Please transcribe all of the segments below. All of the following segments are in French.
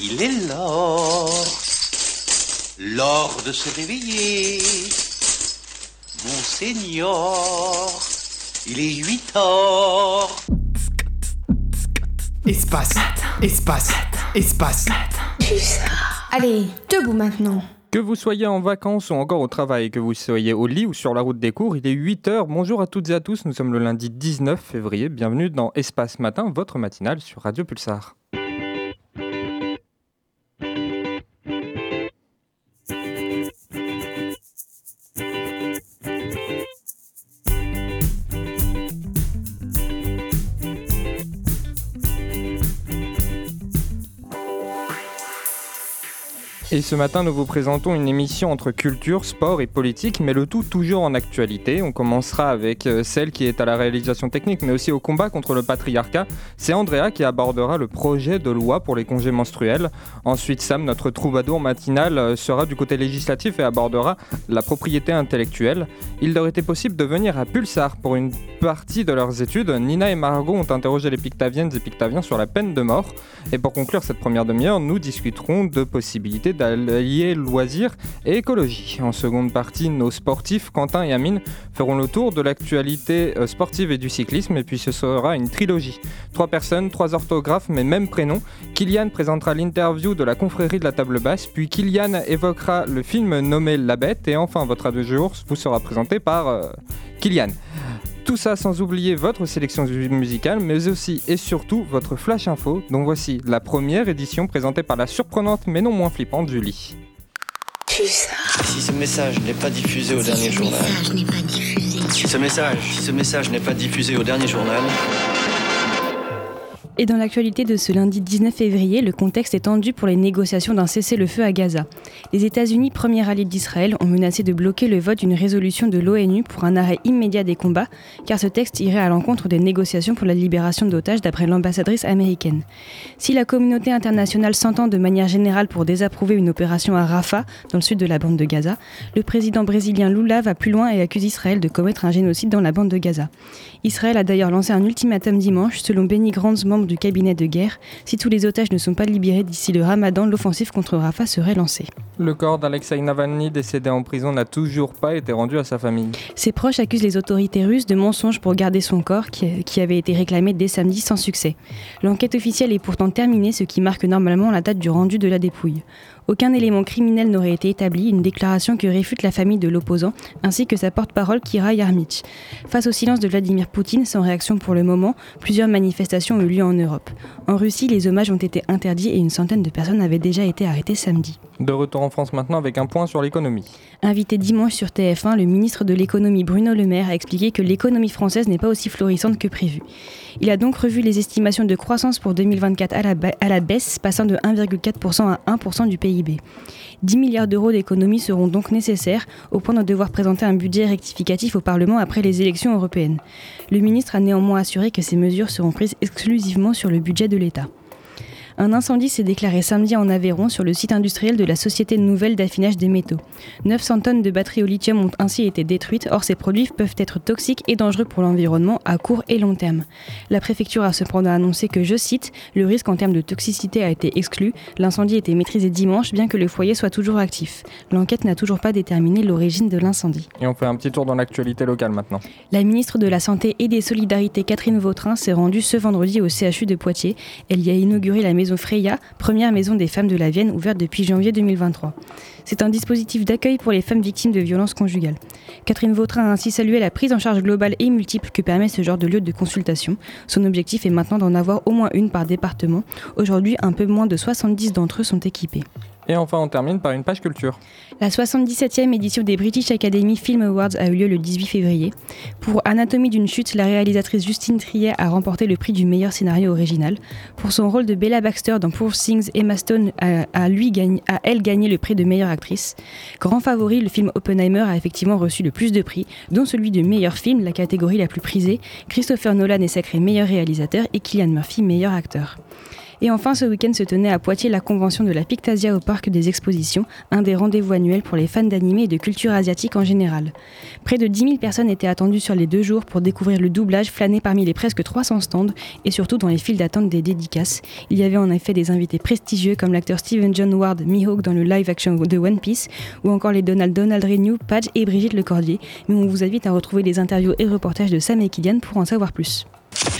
Il est l'heure, l'heure de se réveiller. Monseigneur, il est 8 heures. Espace, espace, espace. Allez, debout maintenant. Que vous soyez en vacances ou encore au travail, que vous soyez au lit ou sur la route des cours, il est 8h. Bonjour à toutes et à tous, nous sommes le lundi 19 février. Bienvenue dans Espace Matin, votre matinale sur Radio Pulsar. Et ce matin, nous vous présentons une émission entre culture, sport et politique, mais le tout toujours en actualité. On commencera avec euh, celle qui est à la réalisation technique, mais aussi au combat contre le patriarcat. C'est Andrea qui abordera le projet de loi pour les congés menstruels. Ensuite, Sam, notre troubadour matinal, euh, sera du côté législatif et abordera la propriété intellectuelle. Il leur était possible de venir à Pulsar pour une partie de leurs études. Nina et Margot ont interrogé les Pictaviennes et Pictaviens sur la peine de mort. Et pour conclure cette première demi-heure, nous discuterons de possibilités d'allier loisirs et écologie. En seconde partie, nos sportifs, Quentin et Amine, feront le tour de l'actualité euh, sportive et du cyclisme, et puis ce sera une trilogie. Trois personnes, trois orthographes, mais même prénom. Kylian présentera l'interview de la confrérie de la table basse, puis Kylian évoquera le film nommé La Bête, et enfin votre adieu jour vous sera présenté par euh, Kylian. Tout ça sans oublier votre sélection musicale, mais aussi et surtout votre flash info, dont voici la première édition présentée par la surprenante mais non moins flippante Julie. Si ce message n'est pas diffusé au dernier journal. Si ce message, si ce message n'est pas diffusé au dernier journal. Et dans l'actualité de ce lundi 19 février, le contexte est tendu pour les négociations d'un cessez-le-feu à Gaza. Les États-Unis, premier allié d'Israël, ont menacé de bloquer le vote d'une résolution de l'ONU pour un arrêt immédiat des combats, car ce texte irait à l'encontre des négociations pour la libération d'otages d'après l'ambassadrice américaine. Si la communauté internationale s'entend de manière générale pour désapprouver une opération à Rafah, dans le sud de la bande de Gaza, le président brésilien Lula va plus loin et accuse Israël de commettre un génocide dans la bande de Gaza. Israël a d'ailleurs lancé un ultimatum dimanche, selon Benny membre du cabinet de guerre. Si tous les otages ne sont pas libérés d'ici le ramadan, l'offensive contre Rafah serait lancée. Le corps d'Alexei Navalny, décédé en prison, n'a toujours pas été rendu à sa famille. Ses proches accusent les autorités russes de mensonges pour garder son corps, qui, qui avait été réclamé dès samedi sans succès. L'enquête officielle est pourtant terminée, ce qui marque normalement la date du rendu de la dépouille. Aucun élément criminel n'aurait été établi, une déclaration que réfute la famille de l'opposant, ainsi que sa porte-parole Kira Yarmich. Face au silence de Vladimir Poutine, sans réaction pour le moment, plusieurs manifestations ont eu lieu en Europe. En Russie, les hommages ont été interdits et une centaine de personnes avaient déjà été arrêtées samedi. De retour en France maintenant avec un point sur l'économie. Invité dimanche sur TF1, le ministre de l'économie Bruno Le Maire a expliqué que l'économie française n'est pas aussi florissante que prévu. Il a donc revu les estimations de croissance pour 2024 à la, baisse, passant de 1,4% à 1% du PIB. 10 milliards d'euros d'économies seront donc nécessaires, au point de devoir présenter un budget rectificatif au Parlement après les élections européennes. Le ministre a néanmoins assuré que ces mesures seront prises exclusivement sur le budget de l'État. Un incendie s'est déclaré samedi en Aveyron sur le site industriel de la Société Nouvelle d'affinage des métaux. 900 tonnes de batteries au lithium ont ainsi été détruites, or ces produits peuvent être toxiques et dangereux pour l'environnement à court et long terme. La préfecture a cependant annoncé que, je cite, le risque en termes de toxicité a été exclu, l'incendie était maîtrisé dimanche bien que le foyer soit toujours actif. L'enquête n'a toujours pas déterminé l'origine de l'incendie. Et on fait un petit tour dans l'actualité locale maintenant. La ministre de la Santé et des Solidarités Catherine Vautrin s'est rendue ce vendredi au CHU de Poitiers. Elle y a inauguré la maison Freya, première maison des femmes de la Vienne ouverte depuis janvier 2023. C'est un dispositif d'accueil pour les femmes victimes de violences conjugales. Catherine Vautrin a ainsi salué la prise en charge globale et multiple que permet ce genre de lieu de consultation. Son objectif est maintenant d'en avoir au moins une par département. Aujourd'hui, un peu moins de 70 d'entre eux sont équipés. Et enfin, on termine par une page culture. La 77e édition des British Academy Film Awards a eu lieu le 18 février. Pour Anatomie d'une chute, la réalisatrice Justine Triet a remporté le prix du meilleur scénario original. Pour son rôle de Bella Baxter dans Poor Things, Emma Stone a, elle gagné le prix de meilleure actrice. Grand favori, le film Oppenheimer a effectivement reçu le plus de prix, dont celui de meilleur film, la catégorie la plus prisée. Christopher Nolan est sacré meilleur réalisateur et Killian Murphy meilleur acteur. Et enfin, ce week-end se tenait à Poitiers la convention de la Pictasia au Parc des Expositions, un des rendez-vous annuels pour les fans d'animé et de culture asiatique en général. Près de 10 000 personnes étaient attendues sur les deux jours pour découvrir le doublage, flâner parmi les presque 300 stands et surtout dans les files d'attente des dédicaces. Il y avait en effet des invités prestigieux comme l'acteur Steven John Ward Mihawk dans le live action de One Piece ou encore les Donald Donald Renew, Padge et Brigitte Lecordier. Mais on vous invite à retrouver les interviews et reportages de Sam et Kylian pour en savoir plus.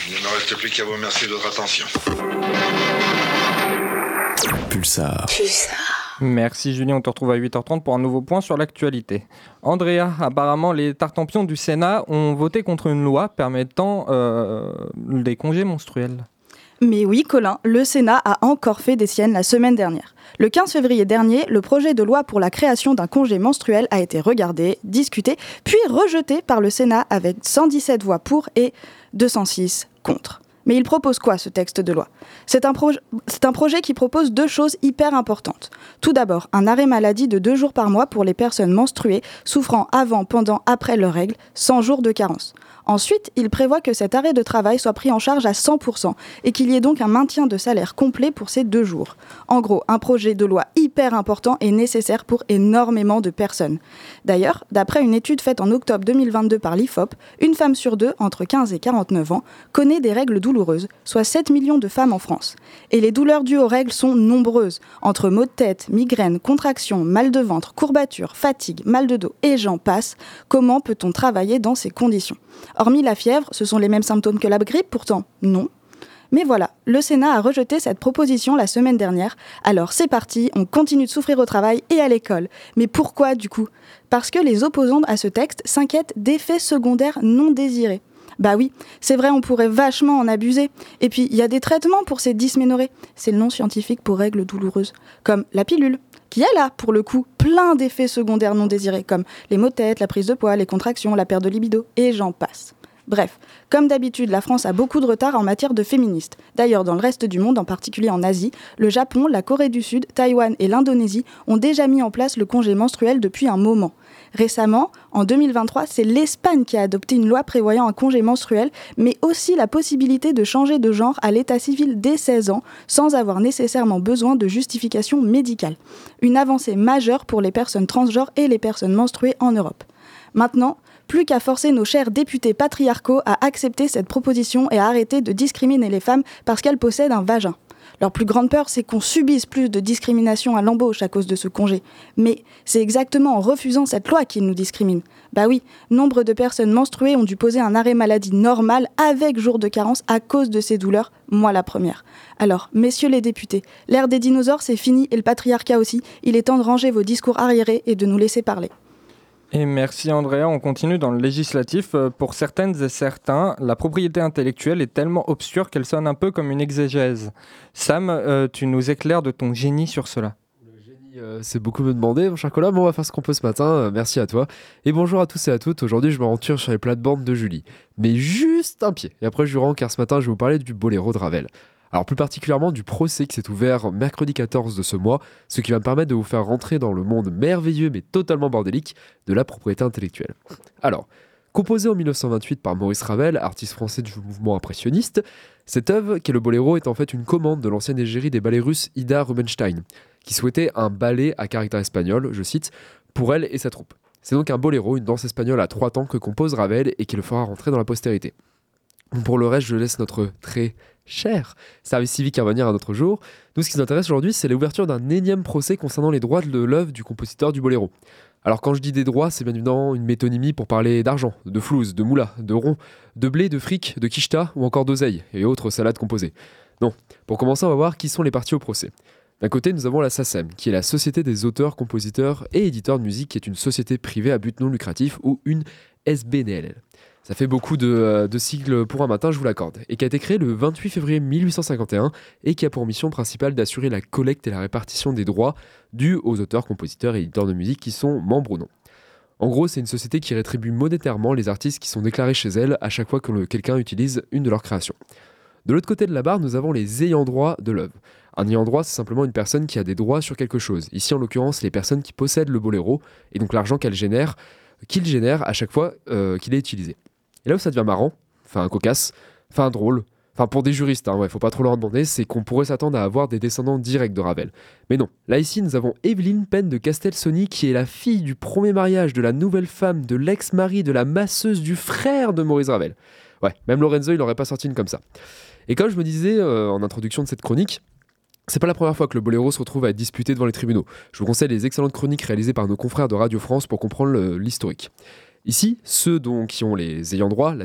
Il ne me reste plus qu'à vous remercier de votre attention. Pulsar. Merci Julien, on te retrouve à 8h30 pour un nouveau point sur l'actualité. Andrea, apparemment les tartampions du Sénat ont voté contre une loi permettant euh, des congés menstruels. Mais oui, Colin, le Sénat a encore fait des siennes la semaine dernière. Le 15 février dernier, le projet de loi pour la création d'un congé menstruel a été regardé, discuté, puis rejeté par le Sénat avec 117 voix pour et 206 contre. Mais il propose quoi ce texte de loi? C'est un, projet qui propose deux choses hyper importantes. Tout d'abord, un arrêt maladie de deux jours par mois pour les personnes menstruées souffrant avant, pendant, après leurs règles, sans jours de carence. Ensuite, il prévoit que cet arrêt de travail soit pris en charge à 100% et qu'il y ait donc un maintien de salaire complet pour ces deux jours. En gros, un projet de loi hyper important et nécessaire pour énormément de personnes. D'ailleurs, d'après une étude faite en octobre 2022 par l'IFOP, une femme sur deux, entre 15 et 49 ans, connaît des règles douloureuses, soit 7 millions de femmes en France. Et les douleurs dues aux règles sont nombreuses, entre maux de tête, migraines, contractions, mal de ventre, courbatures, fatigue, mal de dos et j'en passe. Comment peut-on travailler dans ces conditions? Hormis la fièvre, ce sont les mêmes symptômes que la grippe pourtant Non. Mais voilà, le Sénat a rejeté cette proposition la semaine dernière. Alors c'est parti, on continue de souffrir au travail et à l'école. Mais pourquoi du coup? Parce que les opposants à ce texte s'inquiètent d'effets secondaires non désirés. Bah oui, c'est vrai, on pourrait vachement en abuser. Et puis, il y a des traitements pour ces dysménorrhées. C'est le nom scientifique pour règles douloureuses. Comme la pilule, qui a là, pour le coup, plein d'effets secondaires non désirés, comme les maux de tête, la prise de poids, les contractions, la perte de libido, et j'en passe. Bref, comme d'habitude, la France a beaucoup de retard en matière de féministes. D'ailleurs, dans le reste du monde, en particulier en Asie, le Japon, la Corée du Sud, Taïwan et l'Indonésie ont déjà mis en place le congé menstruel depuis un moment. Récemment, en 2023, c'est l'Espagne qui a adopté une loi prévoyant un congé menstruel, mais aussi la possibilité de changer de genre à l'état civil dès 16 ans, sans avoir nécessairement besoin de justification médicale. Une avancée majeure pour les personnes transgenres et les personnes menstruées en Europe. Maintenant, plus qu'à forcer nos chers députés patriarcaux à accepter cette proposition et à arrêter de discriminer les femmes parce qu'elles possèdent un vagin. Leur plus grande peur, c'est qu'on subisse plus de discrimination à l'embauche à cause de ce congé. Mais c'est exactement en refusant cette loi qu'ils nous discriminent. Bah oui, nombre de personnes menstruées ont dû poser un arrêt maladie normal avec jour de carence à cause de ces douleurs, moi la première. Alors, messieurs les députés, l'ère des dinosaures, c'est fini et le patriarcat aussi. Il est temps de ranger vos discours arriérés et de nous laisser parler. Et merci Andrea, on continue dans le législatif. Euh, pour certaines et certains, la propriété intellectuelle est tellement obscure qu'elle sonne un peu comme une exégèse. Sam, euh, tu nous éclaires de ton génie sur cela. Le génie, euh, c'est beaucoup me demander, mon cher Colas, mais on va faire ce qu'on peut ce matin. merci à toi. Et bonjour à tous et à toutes. Aujourd'hui, je me renture sur les plates-bandes de Julie. Mais juste un pied. Et après, je rends car ce matin, je vais vous parler du boléro de Ravel. Alors plus particulièrement du procès qui s'est ouvert mercredi 14 de ce mois, ce qui va me permettre de vous faire rentrer dans le monde merveilleux mais totalement bordélique de la propriété intellectuelle. Alors, composé en 1928 par Maurice Ravel, artiste français du mouvement impressionniste, cette œuvre, qui est le boléro, est en fait une commande de l'ancienne égérie des ballets russes Ida Rubinstein, qui souhaitait un ballet à caractère espagnol, je cite, pour elle et sa troupe. C'est donc un boléro, une danse espagnole à trois temps que compose Ravel et qui le fera rentrer dans la postérité. Pour le reste, je laisse notre très cher service civique à venir un autre jour. Nous, ce qui nous intéresse aujourd'hui, c'est l'ouverture d'un énième procès concernant les droits de l'œuvre du compositeur du boléro. Alors quand je dis des droits, c'est bien évidemment une métonymie pour parler d'argent, de flouze, de moula, de rond, de blé, de fric, de quicheta ou encore d'oseille et autres salades composées. Non, pour commencer, on va voir qui sont les parties au procès. D'un côté, nous avons la SACEM, qui est la Société des auteurs, compositeurs et éditeurs de musique, qui est une société privée à but non lucratif ou une SBNL. Ça fait beaucoup euh, de, sigles pour un matin, je vous l'accorde. Et qui a été créé le 28 février 1851 et qui a pour mission principale d'assurer la collecte et la répartition des droits dus aux auteurs, compositeurs et éditeurs de musique qui sont membres ou non. En gros, c'est une société qui rétribue monétairement les artistes qui sont déclarés chez elle à chaque fois que quelqu'un utilise une de leurs créations. De l'autre côté de la barre, nous avons les ayants droit de l'œuvre. Un ayant droit, c'est simplement une personne qui a des droits sur quelque chose. Ici, en l'occurrence, les personnes qui possèdent le boléro et donc l'argent qu'elle génère, qu'il génère à chaque fois euh, qu'il est utilisé. Et là où ça devient marrant, enfin cocasse, enfin drôle, enfin pour des juristes, hein, ouais, faut pas trop leur demander, c'est qu'on pourrait s'attendre à avoir des descendants directs de Ravel. Mais non, là ici nous avons Evelyne Penn de Castelsoni qui est la fille du premier mariage de la nouvelle femme de l'ex-mari de la masseuse du frère de Maurice Ravel. Ouais, même Lorenzo il aurait pas sorti une comme ça. Et comme je me disais euh, en introduction de cette chronique, c'est pas la première fois que le boléro se retrouve à être disputé devant les tribunaux. Je vous conseille les excellentes chroniques réalisées par nos confrères de Radio France pour comprendre l'historique. Ici, ceux qui ont les ayants droit, la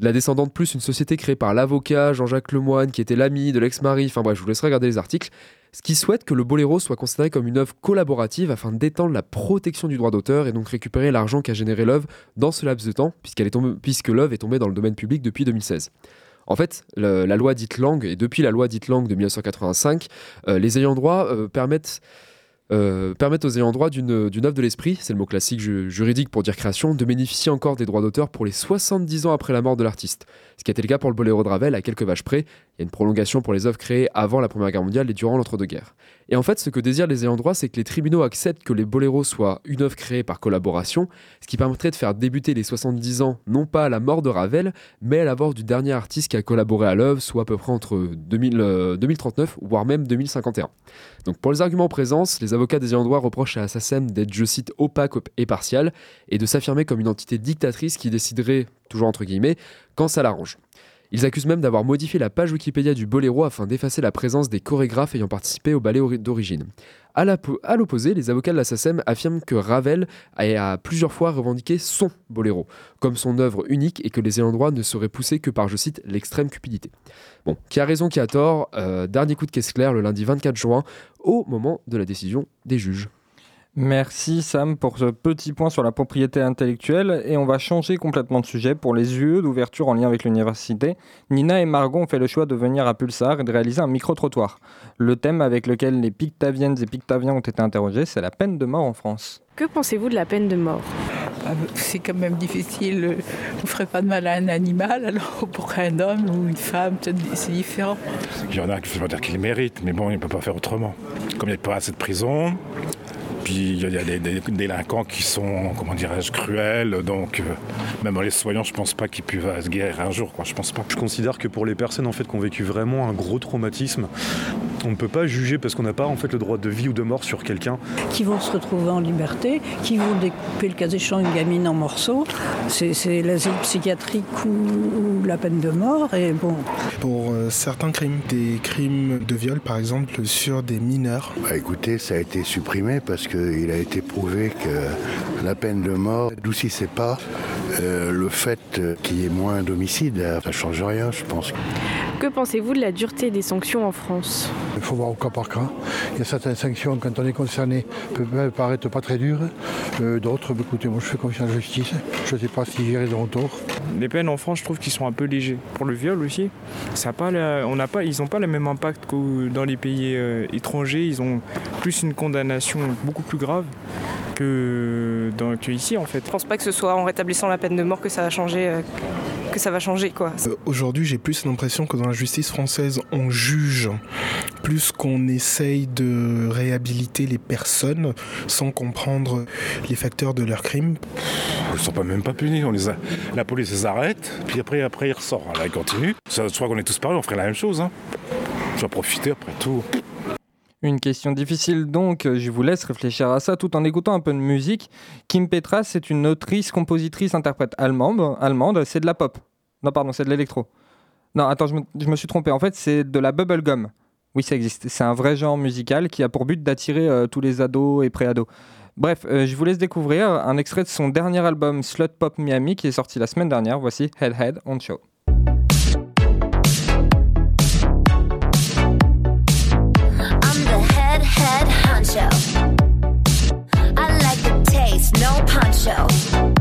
la descendante plus une société créée par l'avocat Jean-Jacques Lemoine, qui était l'ami de l'ex-mari, enfin bref, je vous laisserai regarder les articles, ce qui souhaite que le boléro soit considéré comme une œuvre collaborative afin d'étendre la protection du droit d'auteur et donc récupérer l'argent qu'a généré l'œuvre dans ce laps de temps, puisque l'œuvre est tombée dans le domaine public depuis 2016. En fait, la loi dite langue, et depuis la loi dite langue de 1985, euh, les ayants droit euh, permettent euh, permettent aux ayants droit d'une œuvre de l'esprit, c'est le mot classique juridique pour dire création, de bénéficier encore des droits d'auteur pour les 70 ans après la mort de l'artiste. Ce qui a été le cas pour le Boléro de Ravel à quelques vaches près. Il y a une prolongation pour les œuvres créées avant la Première Guerre mondiale et durant l'entre-deux-guerres. Et en fait, ce que désirent les ayants droit, c'est que les tribunaux acceptent que les boléros soient une œuvre créée par collaboration, ce qui permettrait de faire débuter les 70 ans non pas à la mort de Ravel, mais à la mort du dernier artiste qui a collaboré à l'œuvre, soit à peu près entre 2000, 2039, euh, voire même 2051. Donc pour les arguments en présence, les avocats des ayants droit reprochent à Assassin d'être, je cite, opaque et partial, et de s'affirmer comme une entité dictatrice qui déciderait, toujours entre guillemets, quand ça l'arrange. Ils accusent même d'avoir modifié la page Wikipédia du boléro afin d'effacer la présence des chorégraphes ayant participé au ballet d'origine. À l'opposé, les avocats de la SACEM affirment que Ravel a plusieurs fois revendiqué son boléro, comme son œuvre unique et que les ayants droit ne seraient poussés que par, je cite, l'extrême cupidité. Bon, qui a raison, qui a tort, euh, dernier coup de caisse claire le lundi 24 juin, au moment de la décision des juges. Merci Sam pour ce petit point sur la propriété intellectuelle et on va changer complètement de sujet pour les UE d'ouverture en lien avec l'université. Nina et Margot ont fait le choix de venir à Pulsar et de réaliser un micro-trottoir. Le thème avec lequel les Pictaviennes et Pictaviens ont été interrogés, c'est la peine de mort en France. Que pensez-vous de la peine de mort? Ah, C'est quand même difficile. On ne ferait pas de mal à un animal, alors pour un homme ou une femme, c'est différent. Il y en a qui ne pas dire qu'ils méritent, mais bon, il ne peut pas faire autrement. Comme il n'y a pas assez de prison, puis il y a des, délinquants qui sont, comment cruels. Donc, euh, même les soignants, je pense pas qu'ils puissent se guérir un jour. Quoi, je pense pas. Je considère que pour les personnes en fait qui ont vécu vraiment un gros traumatisme, on ne peut pas juger parce qu'on n'a pas en fait le droit de vie ou de mort sur quelqu'un. Qui vont se retrouver en liberté, qui vont découper le cas échéant une gamine en morceaux. C'est l'asile psychiatrique ou, la peine de mort. Et bon. Pour euh, certains crimes, des crimes de viol par exemple sur des mineurs. Bah écoutez, ça a été supprimé parce que il a été prouvé que la peine de mort n'adoucissait pas euh, le fait qu'il y ait moins d'homicides. Ça ne change rien, je pense. Que pensez-vous de la dureté des sanctions en France Il faut voir au cas par cas. Il y a certaines sanctions, quand on est concerné, peuvent paraître pas très dures. Euh, d'autres, bah, écoutez, moi je fais confiance à la justice. Je ne sais pas s'ils de retour. Les peines en France, je trouve qu'ils sont un peu légers. Pour le viol aussi, ça pas on pas, ils n'ont pas le même impact que dans les pays euh, étrangers. Ils ont plus une condamnation beaucoup plus grave que, dans, ici en fait. Je pense pas que ce soit en rétablissant la peine de mort que ça va changer. Euh, que ça va changer quoi. Euh, aujourd'hui, j'ai plus l'impression que dans la justice française, on juge plus qu'on essaye de réhabiliter les personnes sans comprendre les facteurs de leur crime. Ils sont pas même pas punis. On les a... La police les arrête, puis après, après ils ressortent. Là, ils continuent. Je crois qu'on est tous pareils, on ferait la même chose. Hein. Je vais profiter après tout. Une question difficile donc, je vous laisse réfléchir à ça tout en écoutant un peu de musique. Kim Petras, c'est une autrice, compositrice, interprète allemande, allemande c'est de la pop. Non, pardon, c'est de l'électro. Non, attends, je me, suis trompé. En fait, c'est de la bubblegum. Oui, ça existe. C'est un vrai genre musical qui a pour but d'attirer euh, tous les ados et pré-ados. Bref, euh, je vous laisse découvrir un extrait de son dernier album Slut Pop Miami qui est sorti la semaine dernière. Voici Head Head on Show. the taste, no.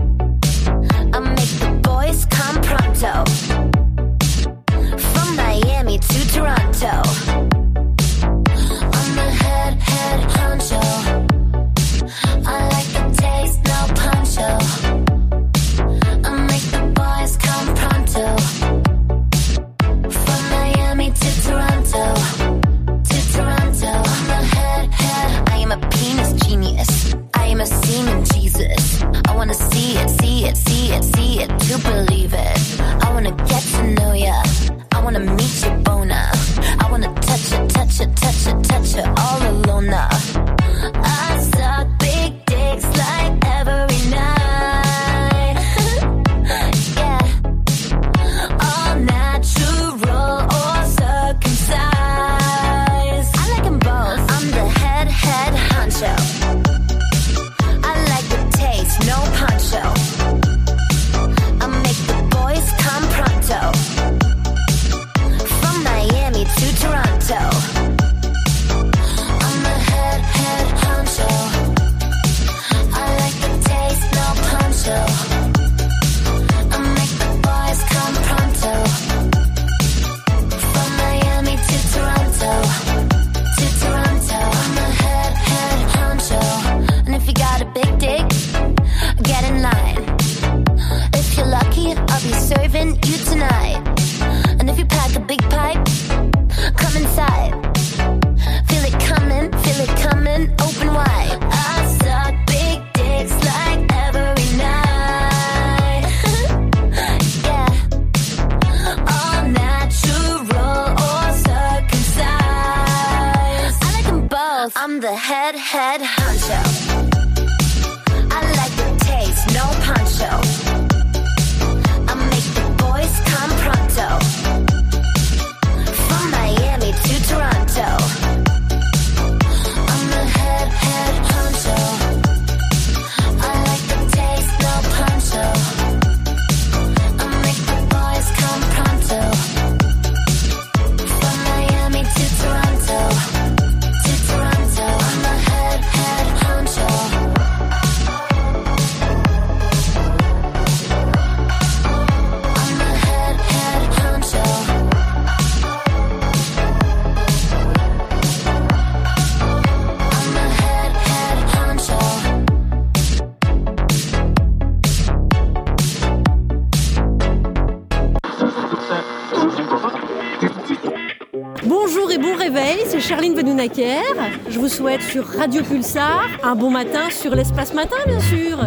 Je vous souhaite sur Radio Pulsar un bon matin sur l'espace matin, bien sûr.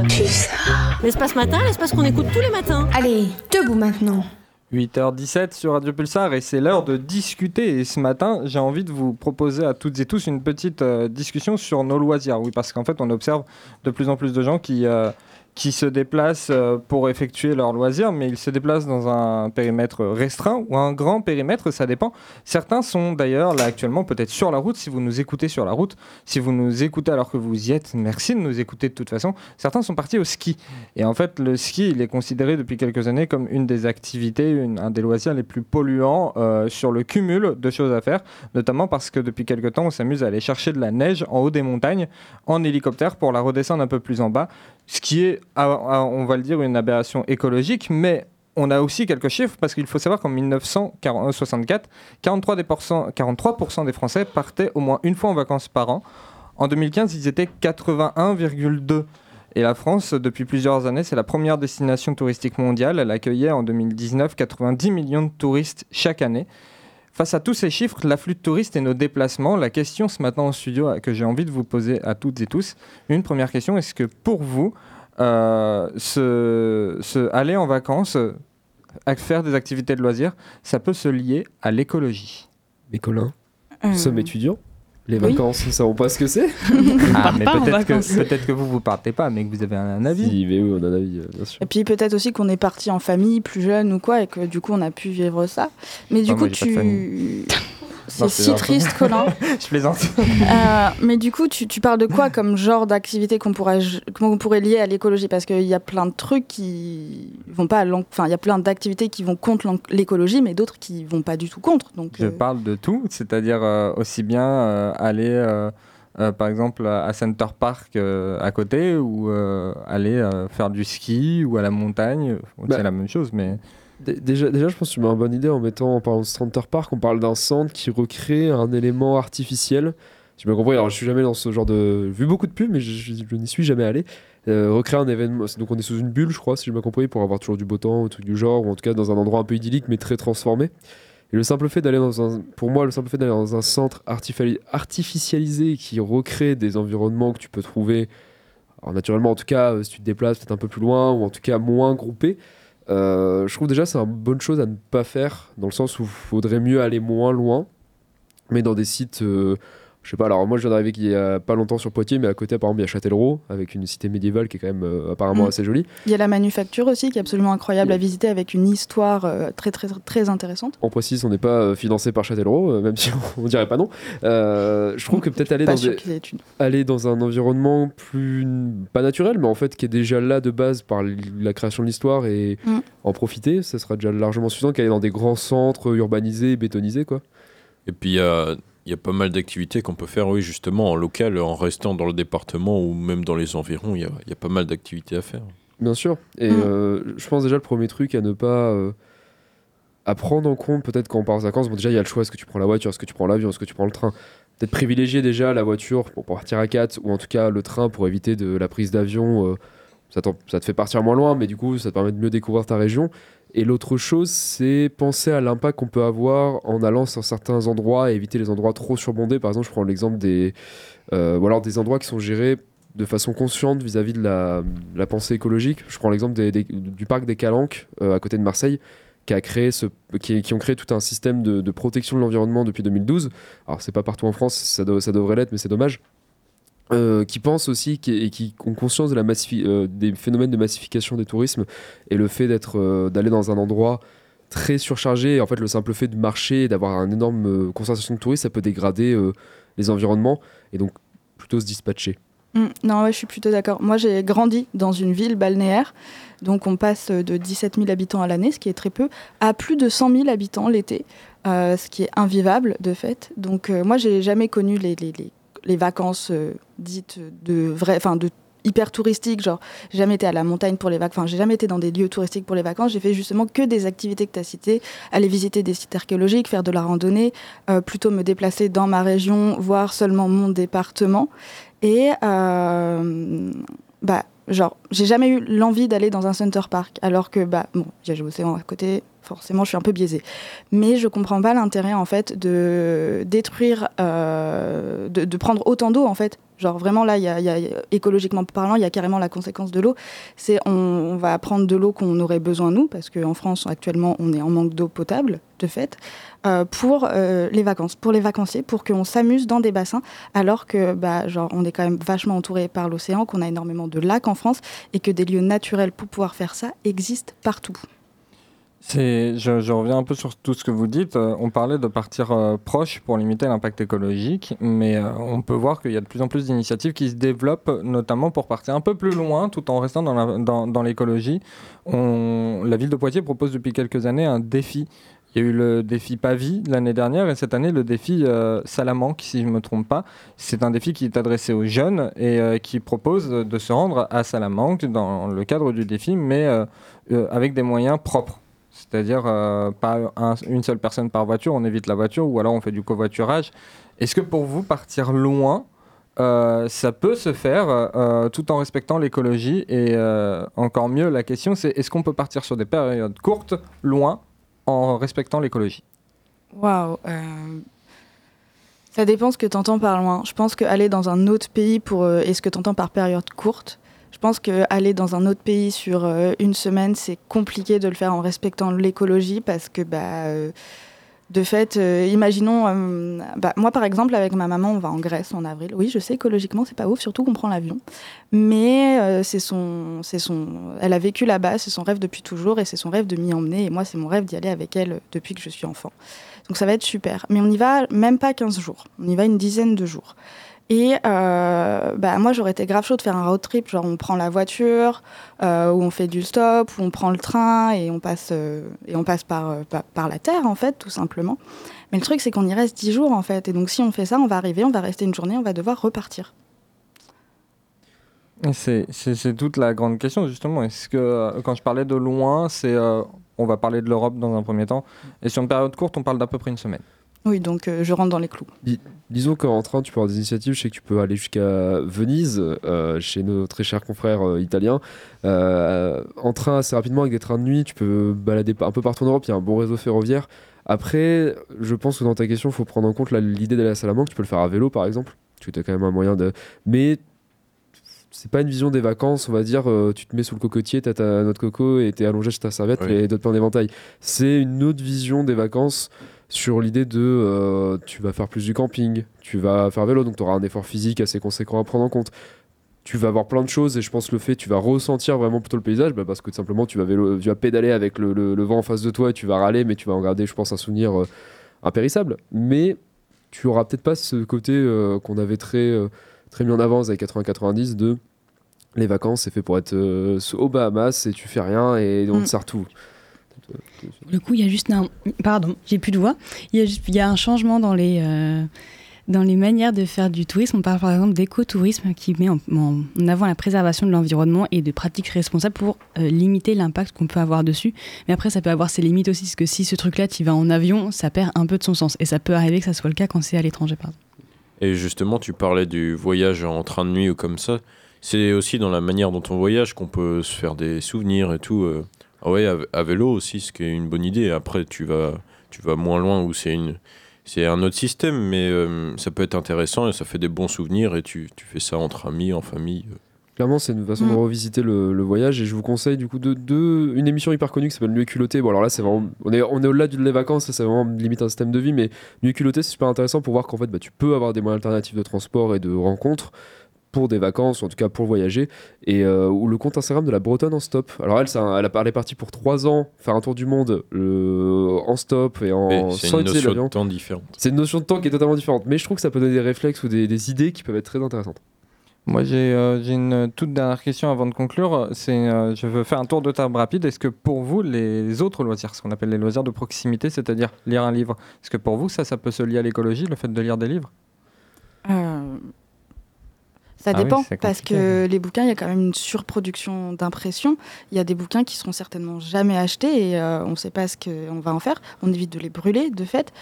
L'espace matin, l'espace qu'on écoute tous les matins. Allez, debout maintenant. 8h17 sur Radio Pulsar et c'est l'heure de discuter. Et ce matin, j'ai envie de vous proposer à toutes et tous une petite euh, discussion sur nos loisirs. Oui, parce qu'en fait, on observe de plus en plus de gens qui, euh, qui se déplacent euh, pour effectuer leurs loisirs, mais ils se déplacent dans un périmètre restreint ou un grand périmètre, ça dépend. Certains sont d'ailleurs là actuellement peut-être sur la route, si vous nous écoutez sur la route, si vous nous écoutez alors que vous y êtes, merci de nous écouter de toute façon. Certains sont partis au ski. Et en fait, le ski, il est considéré depuis quelques années comme une des activités, un des loisirs les plus polluants euh, sur le cumul de choses à faire, notamment parce que depuis quelques temps, on s'amuse à aller chercher de la neige en haut des montagnes en hélicoptère pour la redescendre un peu plus en bas, ce qui est, on va le dire, une aberration écologique, mais on a aussi quelques chiffres parce qu'il faut savoir qu'en 1964, 43%, des pourcents- 43% des Français partaient au moins une fois en vacances par an. En 2015, ils étaient 81,2%. Et la France, depuis plusieurs années, c'est la première destination touristique mondiale. Elle accueillait en 2019 90 millions de touristes chaque année. Face à tous ces chiffres, l'afflux de touristes et nos déplacements, la question ce matin en studio euh, que j'ai envie de vous poser à toutes et tous, une première question, est-ce que pour vous, euh, se, se- aller en vacances, euh, faire des activités de loisirs, ça peut se lier à l'écologie? Mais Colin, Euh. sommes étudiants. Les Oui. vacances, nous savons pas ce que c'est. Ah, mais peut-être que, peut-être que vous, vous partez pas, mais que vous avez un, avis. Si, mais oui, on a un avis, euh, bien sûr. Et puis peut-être aussi qu'on est parti en famille plus jeune ou quoi et que du coup on a pu vivre ça. Mais du coup moi, tu... C'est si c'est triste Colin. Je plaisante. Euh, mais du coup, tu, tu parles de quoi comme genre d'activité qu'on pourrait, qu'on pourrait lier à l'écologie? Parce qu'il y a plein de trucs qui vont pas à Enfin, il y a plein d'activités qui vont contre l'écologie, mais d'autres qui vont pas du tout contre. Donc, Je euh, parle de tout, c'est-à-dire euh, aussi bien euh, aller, euh, euh, par exemple, à Center Park euh, à côté, ou euh, aller euh, faire du ski, ou à la montagne. Bon, Bah, c'est la même chose, mais... Dé- Déjà, déjà, je pense que tu mets une bonne idée en mettant, en parlant de Center Park, on parle d'un centre qui recrée un élément artificiel. J'ai bien compris, alors je suis jamais dans ce genre de. Vu beaucoup de pubs, mais je, je- je n'y suis jamais allé. Euh, recréer un événement. Donc on est sous une bulle, je crois, si j'ai bien compris, pour avoir toujours du beau temps, un truc du genre, ou en tout cas dans un endroit un peu idyllique, mais très transformé. Et le simple fait d'aller dans un. Pour moi, le simple fait d'aller dans un centre artificialisé qui recrée des environnements que tu peux trouver. Alors naturellement, en tout cas, euh, si tu te déplaces peut-être un peu plus loin, ou en tout cas moins groupé. Euh, je trouve déjà c'est une bonne chose à ne pas faire dans le sens où il faudrait mieux aller moins loin mais dans des sites euh, je sais pas alors moi je viens d'arriver il y a pas longtemps sur Poitiers mais à côté par exemple il y a Châtellerault avec une cité médiévale qui est quand même euh, apparemment Mm. assez jolie il y a la manufacture aussi qui est absolument incroyable à visiter avec une histoire euh, très, très, très intéressante. on précise on n'est pas euh, financé par Châtellerault euh, même si on, on dirait pas non Euh, je trouve que peut-être aller dans des- une- aller dans un environnement plus pas naturel mais en fait qui est déjà là de base par la création de l'histoire et Mm. en profiter ça sera déjà largement suffisant qu'aller dans des grands centres urbanisés bétonisés quoi Et puis, il y a pas mal d'activités qu'on peut faire, oui, justement, en local, en restant dans le département ou même dans les environs. Il y a, il y a pas mal d'activités à faire. Bien sûr. Et Mm. euh, je pense déjà le premier truc à ne pas. euh, à prendre en compte, peut-être quand on part en vacances, bon, déjà il y a le choix est-ce que tu prends la voiture, est-ce que tu prends l'avion, est-ce que tu prends le train? Peut-être privilégier déjà la voiture pour partir à 4 ou en tout cas le train pour éviter de la prise d'avion. euh, ça, ça te fait partir moins loin, mais du coup ça te permet de mieux découvrir ta région. Et l'autre chose, c'est penser à l'impact qu'on peut avoir en allant sur certains endroits et éviter les endroits trop surbondés. Par exemple, je prends l'exemple des. euh, des endroits qui sont gérés de façon consciente vis-à-vis de la, pensée écologique. Je prends l'exemple du parc des Calanques euh, à côté de Marseille, qui, a créé qui, ont créé tout un système de, protection de l'environnement depuis 2012. Alors, c'est pas partout en France, ça, ça devrait l'être, mais c'est dommage. Euh, qui pensent aussi et qui ont conscience euh, des phénomènes de massification des tourismes et le fait d'être euh, d'aller dans un endroit très surchargé et en fait le simple fait de marcher et d'avoir une énorme concentration de touristes ça peut dégrader les environnements et donc plutôt se dispatcher Mm, non, ouais, je suis plutôt d'accord. Moi, j'ai grandi dans une ville balnéaire, donc on passe de 17 000 habitants à l'année, ce qui est très peu, à plus de 100 000 habitants l'été, ce qui est invivable de fait. Donc moi, j'ai jamais connu les, les vacances euh, dites de vrai, enfin de hyper touristiques, genre j'ai jamais été à la montagne pour les vacances, enfin j'ai jamais été dans des lieux touristiques pour les vacances, j'ai fait justement que des activités que tu as citées, aller visiter des sites archéologiques, faire de la randonnée, euh, plutôt me déplacer dans ma région, voir seulement mon département. Et euh, bah, genre, j'ai jamais eu l'envie d'aller dans un Center Park, alors que, bah, bon, j'ai l'océan à côté, forcément, je suis un peu biaisée. Mais je comprends pas l'intérêt, en fait, de détruire, euh, de, prendre autant d'eau, en fait. Genre, vraiment, là, écologiquement parlant, il y a carrément la conséquence de l'eau. C'est on, on va prendre de l'eau qu'on aurait besoin, nous, parce qu'en France, actuellement, on est en manque d'eau potable, de fait, euh, pour euh, les vacances, pour les vacanciers, pour qu'on s'amuse dans des bassins, alors que, bah, genre, on est quand même vachement entouré par l'océan, qu'on a énormément de lacs en France, et que des lieux naturels pour pouvoir faire ça existent partout. C'est, je, reviens un peu sur tout ce que vous dites. Euh, on parlait de partir euh, proche pour limiter l'impact écologique, mais euh, on peut voir qu'il y a de plus en plus d'initiatives qui se développent, notamment pour partir un peu plus loin, tout en restant dans, la- dans, l'écologie. La ville de Poitiers propose depuis quelques années un défi. Il y a eu le défi Pavie l'année dernière et cette année le défi Salamanque, si je ne me trompe pas. C'est un défi qui est adressé aux jeunes et qui propose de se rendre à Salamanque dans le cadre du défi, mais avec des moyens propres. C'est-à-dire euh, pas un- une seule personne par voiture, on évite la voiture ou alors on fait du covoiturage. Est-ce que pour vous, partir loin, euh, ça peut se faire euh, tout en respectant l'écologie? Et encore mieux, la question c'est est-ce qu'on peut partir sur des périodes courtes, loin, en respectant l'écologie? Waouh. Ça dépend ce que tu entends par loin. Je pense qu'aller dans un autre pays pour. et ce que tu entends par période courte? Je pense qu'aller dans un autre pays sur euh, une semaine, c'est compliqué de le faire en respectant l'écologie parce que, bah, euh, de fait, euh, imaginons. bah, moi, par exemple, avec ma maman, on va en Grèce en avril. Oui, je sais, écologiquement, c'est pas ouf, surtout qu'on prend l'avion. Mais c'est son, son, elle a vécu là-bas, c'est son rêve depuis toujours et c'est son rêve de m'y emmener. Et moi, c'est mon rêve d'y aller avec elle depuis que je suis enfant. Donc ça va être super. Mais on y va même pas 15 jours. On y va une dizaine de jours. Et euh, bah, moi, j'aurais été grave chaud de faire un road trip. Genre, on prend la voiture, euh, où on fait du stop, où on prend le train et on passe, euh, et on passe par, euh, par, par la terre, en fait, tout simplement. Mais le truc, c'est qu'on y reste 10 jours, en fait. Et donc, si on fait ça, on va arriver, on va rester une journée, on va devoir repartir. C'est toute la grande question, justement. Est-ce que, euh, quand je parlais de loin, c'est. on va parler de l'Europe dans un premier temps. Et sur une période courte, on parle d'à peu près une semaine. Oui, donc euh, je rentre dans les clous. Dis- disons qu'en train, tu peux avoir des initiatives. Je sais que tu peux aller jusqu'à Venise, euh, chez nos très chers confrères euh, italiens. Euh, en train, assez rapidement, avec des trains de nuit, tu peux balader un peu partout en Europe. Il y a un bon réseau ferroviaire. Après, je pense que dans ta question, il faut prendre en compte la- l'idée d'aller à Salamanque. Tu peux le faire à vélo, par exemple. Tu as quand même un moyen de. Mais c'est pas une vision des vacances, on va dire. euh, tu te mets sous le cocotier, t'as ta noix de coco et t'es allongé sur ta serviette Oui. et d'autres pains d'éventail. C'est une autre vision des vacances sur l'idée de euh, tu vas faire plus du camping, tu vas faire vélo, donc tu auras un effort physique assez conséquent à prendre en compte. Tu vas voir plein de choses et je pense le fait, tu vas ressentir vraiment plutôt le paysage bah, parce que tout simplement tu vas, vélo, tu vas pédaler avec le, le- le vent en face de toi et tu vas râler, mais tu vas en garder, je pense, un souvenir euh, impérissable. Mais tu auras peut-être pas ce côté euh, qu'on avait très, très mis en les années 80-90 de les vacances, c'est fait pour être aux Bahamas et tu fais rien et on Mm. te sert tout. Le coup, il y a juste un. Pardon, j'ai plus de voix. Il y a, un changement dans les, euh, dans les manières de faire du tourisme. On parle par exemple d'écotourisme qui met en avant la préservation de l'environnement et de pratiques responsables pour euh, limiter l'impact qu'on peut avoir dessus. Mais après, ça peut avoir ses limites aussi, parce que si ce truc-là, tu vas en avion, ça perd un peu de son sens. Et ça peut arriver que ça soit le cas quand c'est à l'étranger, par exemple. Et justement, tu parlais du voyage en train de nuit ou comme ça. C'est aussi dans la manière dont on voyage qu'on peut se faire des souvenirs et tout. euh. Ah ouais, à, à vélo aussi, ce qui est une bonne idée. Après, tu vas, tu vas moins loin où c'est une, c'est un autre système, mais euh, ça peut être intéressant et ça fait des bons souvenirs et tu, tu fais ça entre amis, en famille. Clairement, c'est une façon de Mm. revisiter le, le voyage et je vous conseille du coup de, de- une émission hyper connue qui s'appelle Nuit culotté. Bon, alors là, c'est vraiment, on est, on est au-delà du- des vacances, ça, c'est vraiment limite un système de vie, mais Nuit culotté, c'est super intéressant pour voir qu'en fait, bah, tu peux avoir des moyens alternatifs de transport et de rencontres pour des vacances, ou en tout cas pour voyager, et euh, où le compte Instagram de la Bretonne en stop. Alors elle, ça, elle, a, elle est partie pour 3 ans faire un tour du monde en stop et en c'est sans une notion de temps différente. C'est une notion de temps qui est totalement différente, mais je trouve que ça peut donner des réflexes ou des, des idées qui peuvent être très intéressantes. Moi, j'ai euh, une toute dernière question avant de conclure. C'est, euh, je veux faire un tour de table rapide. Est-ce que pour vous, les autres loisirs, ce qu'on appelle les loisirs de proximité, c'est-à-dire lire un livre, est-ce que pour vous, ça, ça peut se lier à l'écologie, le fait de lire des livres? Ça Ah dépend, parce que les bouquins, il y a quand même une surproduction d'impression. Il y a des bouquins qui seront certainement jamais achetés et euh, on ne sait pas ce qu'on va en faire. On évite de les brûler, de fait.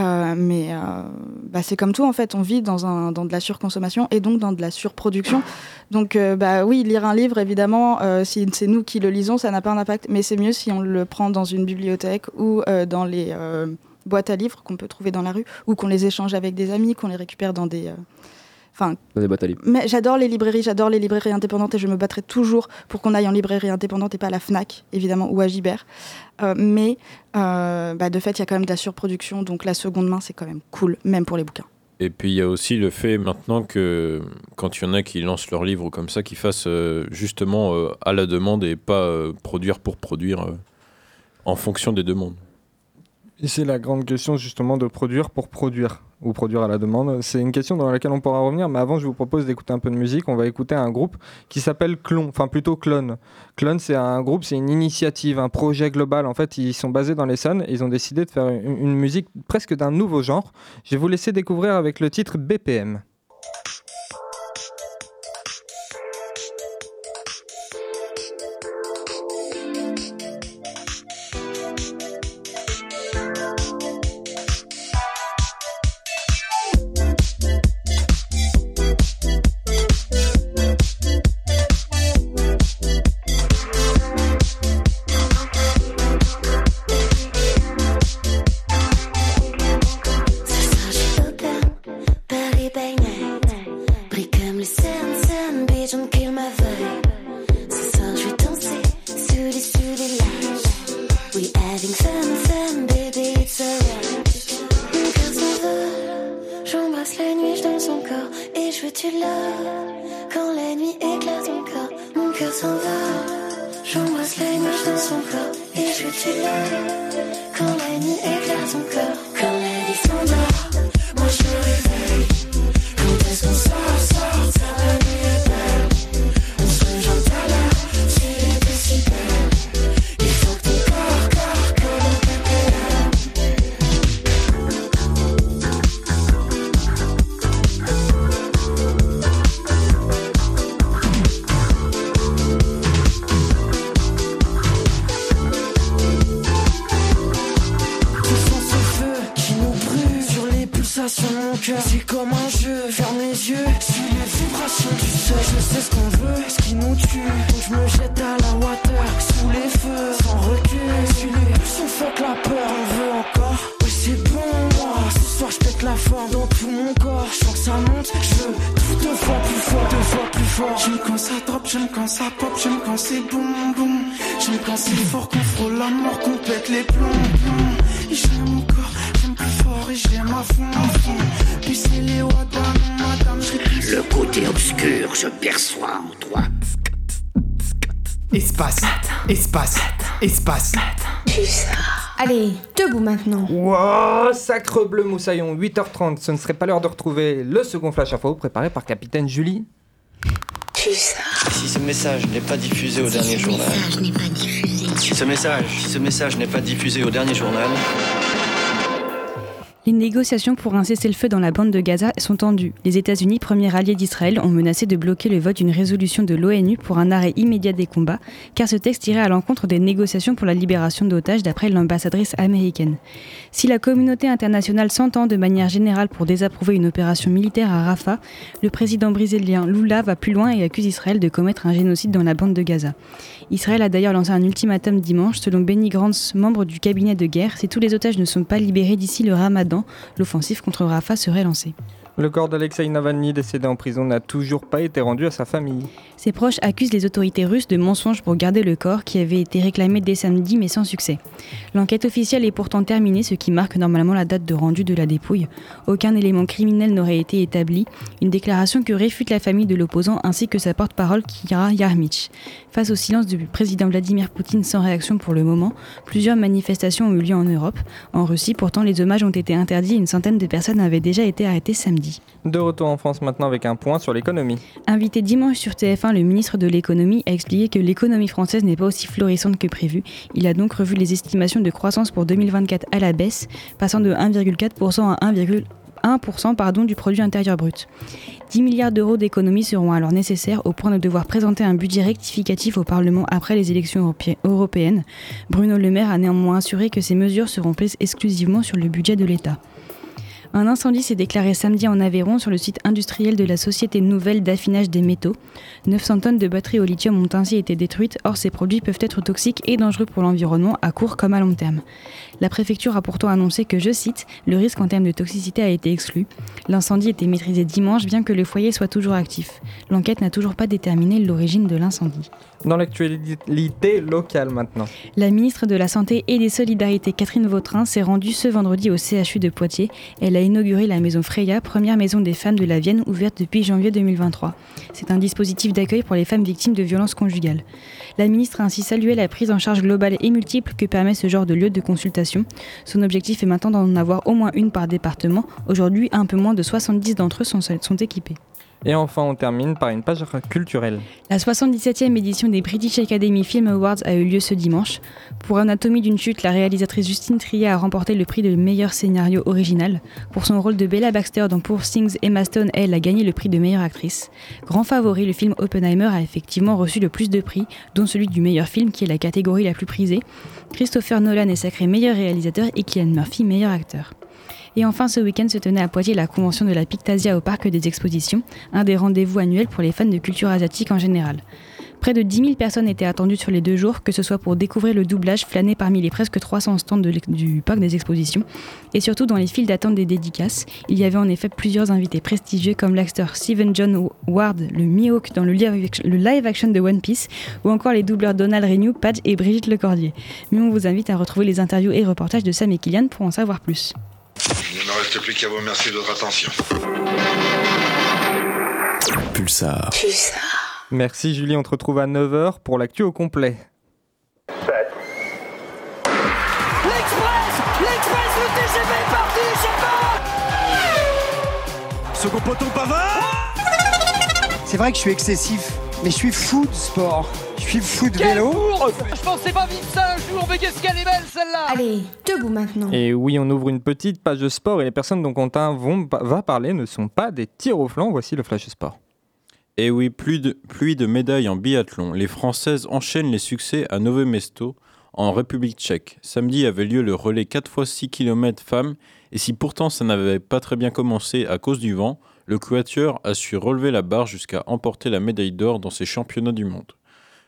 Euh, mais euh, bah, c'est comme tout, en fait. On vit dans, un, dans de la surconsommation et donc dans de la surproduction. Donc, bah, oui, lire un livre, évidemment, si c'est nous qui le lisons, ça n'a pas un impact. Mais c'est mieux si on le prend dans une bibliothèque ou dans les boîtes à livres qu'on peut trouver dans la rue ou qu'on les échange avec des amis, qu'on les récupère dans des... Enfin, Dans des boîtes à livres. mais j'adore les librairies, j'adore les librairies indépendantes et je me battrai toujours pour qu'on aille en librairie indépendante et pas à la Fnac, évidemment, ou à Gibert. Euh, mais euh, bah, de fait, il y a quand même de la surproduction, donc la seconde main, c'est quand même cool, même pour les bouquins. Et puis il y a aussi le fait maintenant que quand il y en a qui lancent leurs livres comme ça, qu'ils fassent euh, justement euh, à la demande et pas euh, produire pour produire euh, en fonction des demandes. Et c'est la grande question justement de produire pour produire ou produire à la demande. C'est une question dans laquelle on pourra revenir, mais avant je vous propose d'écouter un peu de musique. On va écouter un groupe qui s'appelle Clon, enfin plutôt Clone. Clone c'est un groupe, c'est une initiative, un projet global. En fait ils sont basés dans l'Essonne et ils ont décidé de faire une, une musique presque d'un nouveau genre. Je vais vous laisser découvrir avec le titre BPM. Quand la nuit éclaire ton corps, mon cœur s'envole. J'embrasse la nuit, je danse son corps. Et je veux tu Espace, espace. Allez, debout maintenant. Wow, sacre bleu moussaillon, 8h30. Ce ne serait pas l'heure de retrouver le second flash info préparé par Capitaine Julie. Si ce message n'est pas diffusé au dernier journal. Si ce message, si ce message n'est pas diffusé au dernier journal. Les négociations pour un cessez-le-feu dans la bande de Gaza sont tendues. Les États-Unis, premier allié d'Israël, ont menacé de bloquer le vote d'une résolution de l'ONU pour un arrêt immédiat des combats, car ce texte irait à l'encontre des négociations pour la libération d'otages, d'après l'ambassadrice américaine. Si la communauté internationale s'entend de manière générale pour désapprouver une opération militaire à Rafah, le président brésilien Lula va plus loin et accuse Israël de commettre un génocide dans la bande de Gaza. Israël a d'ailleurs lancé un ultimatum dimanche, selon Benny Gantz, membre du cabinet de guerre. Si tous les otages ne sont pas libérés d'ici le ramadan, l'offensive contre Rafah serait lancée. Le corps d'Alexei Navalny, décédé en prison, n'a toujours pas été rendu à sa famille. Ses proches accusent les autorités russes de mensonges pour garder le corps qui avait été réclamé dès samedi mais sans succès. L'enquête officielle est pourtant terminée, ce qui marque normalement la date de rendu de la dépouille. Aucun élément criminel n'aurait été établi, une déclaration que réfute la famille de l'opposant ainsi que sa porte-parole Kira Yarmich. Face au silence du président Vladimir Poutine sans réaction pour le moment, plusieurs manifestations ont eu lieu en Europe. En Russie, pourtant, les hommages ont été interdits et une centaine de personnes avaient déjà été arrêtées samedi. De retour en France maintenant avec un point sur l'économie. Invité dimanche sur TF1, le ministre de l'économie a expliqué que l'économie française n'est pas aussi florissante que prévu. Il a donc revu les estimations de croissance pour 2024 à la baisse, passant de 1,4% à 1,1% pardon, du produit intérieur brut. 10 milliards d'euros d'économies seront alors nécessaires au point de devoir présenter un budget rectificatif au Parlement après les élections européennes. Bruno Le Maire a néanmoins assuré que ces mesures seront prises exclusivement sur le budget de l'État. Un incendie s'est déclaré samedi en Aveyron sur le site industriel de la Société Nouvelle d'affinage des métaux. 900 tonnes de batteries au lithium ont ainsi été détruites, or ces produits peuvent être toxiques et dangereux pour l'environnement à court comme à long terme. La préfecture a pourtant annoncé que, je cite, le risque en termes de toxicité a été exclu. L'incendie était maîtrisé dimanche bien que le foyer soit toujours actif. L'enquête n'a toujours pas déterminé l'origine de l'incendie. Dans l'actualité locale maintenant. La ministre de la Santé et des Solidarités Catherine Vautrin s'est rendue ce vendredi au CHU de Poitiers. Elle a inauguré la maison Freya, première maison des femmes de la Vienne ouverte depuis janvier 2023. C'est un dispositif d'accueil pour les femmes victimes de violences conjugales. La ministre a ainsi salué la prise en charge globale et multiple que permet ce genre de lieu de consultation. Son objectif est maintenant d'en avoir au moins une par département. Aujourd'hui, un peu moins de 70 d'entre eux sont, sont équipés. Et enfin, on termine par une page culturelle. La 77e édition des British Academy Film Awards a eu lieu ce dimanche. Pour Anatomie d'une chute, la réalisatrice Justine Trier a remporté le prix de meilleur scénario original. Pour son rôle de Bella Baxter dans Poor Things, Emma Stone, elle, a gagné le prix de meilleure actrice. Grand favori, le film Oppenheimer a effectivement reçu le plus de prix, dont celui du meilleur film, qui est la catégorie la plus prisée. Christopher Nolan est sacré meilleur réalisateur et Kylian Murphy meilleur acteur. Et enfin, ce week-end se tenait à Poitiers la convention de la Pictasia au Parc des Expositions, un des rendez-vous annuels pour les fans de culture asiatique en général. Près de 10 000 personnes étaient attendues sur les deux jours, que ce soit pour découvrir le doublage, flâner parmi les presque 300 stands du parc des expositions, et surtout dans les files d'attente des dédicaces. Il y avait en effet plusieurs invités prestigieux comme l'acteur Stephen John Ward, le Mihawk dans le live action de One Piece, ou encore les doubleurs Donald Renew, Padge et Brigitte Lecordier. Mais on vous invite à retrouver les interviews et reportages de Sam et Kylian pour en savoir plus. Il ne me reste plus qu'à vous remercier de votre attention. Pulsar. Pulsar. Merci Julie, on te retrouve à 9h pour l'actu au complet. L'Express L'Express, le TGV est parti, je Second poteau Pavard C'est vrai que je suis excessif, mais je suis fou de sport. Je suis fou de vélo. Je pensais pas vivre ça un jour, mais qu'est-ce qu'elle est belle celle-là Allez, debout maintenant. Et oui, on ouvre une petite page de sport et les personnes dont Quentin vont, va parler ne sont pas des tirs au flanc. Voici le flash sport. Et oui, pluie de, pluie de médailles en biathlon. Les Françaises enchaînent les succès à Nové Mesto, en République tchèque. Samedi avait lieu le relais 4 x 6 km femmes, et si pourtant ça n'avait pas très bien commencé à cause du vent, le quatuor a su relever la barre jusqu'à emporter la médaille d'or dans ces championnats du monde.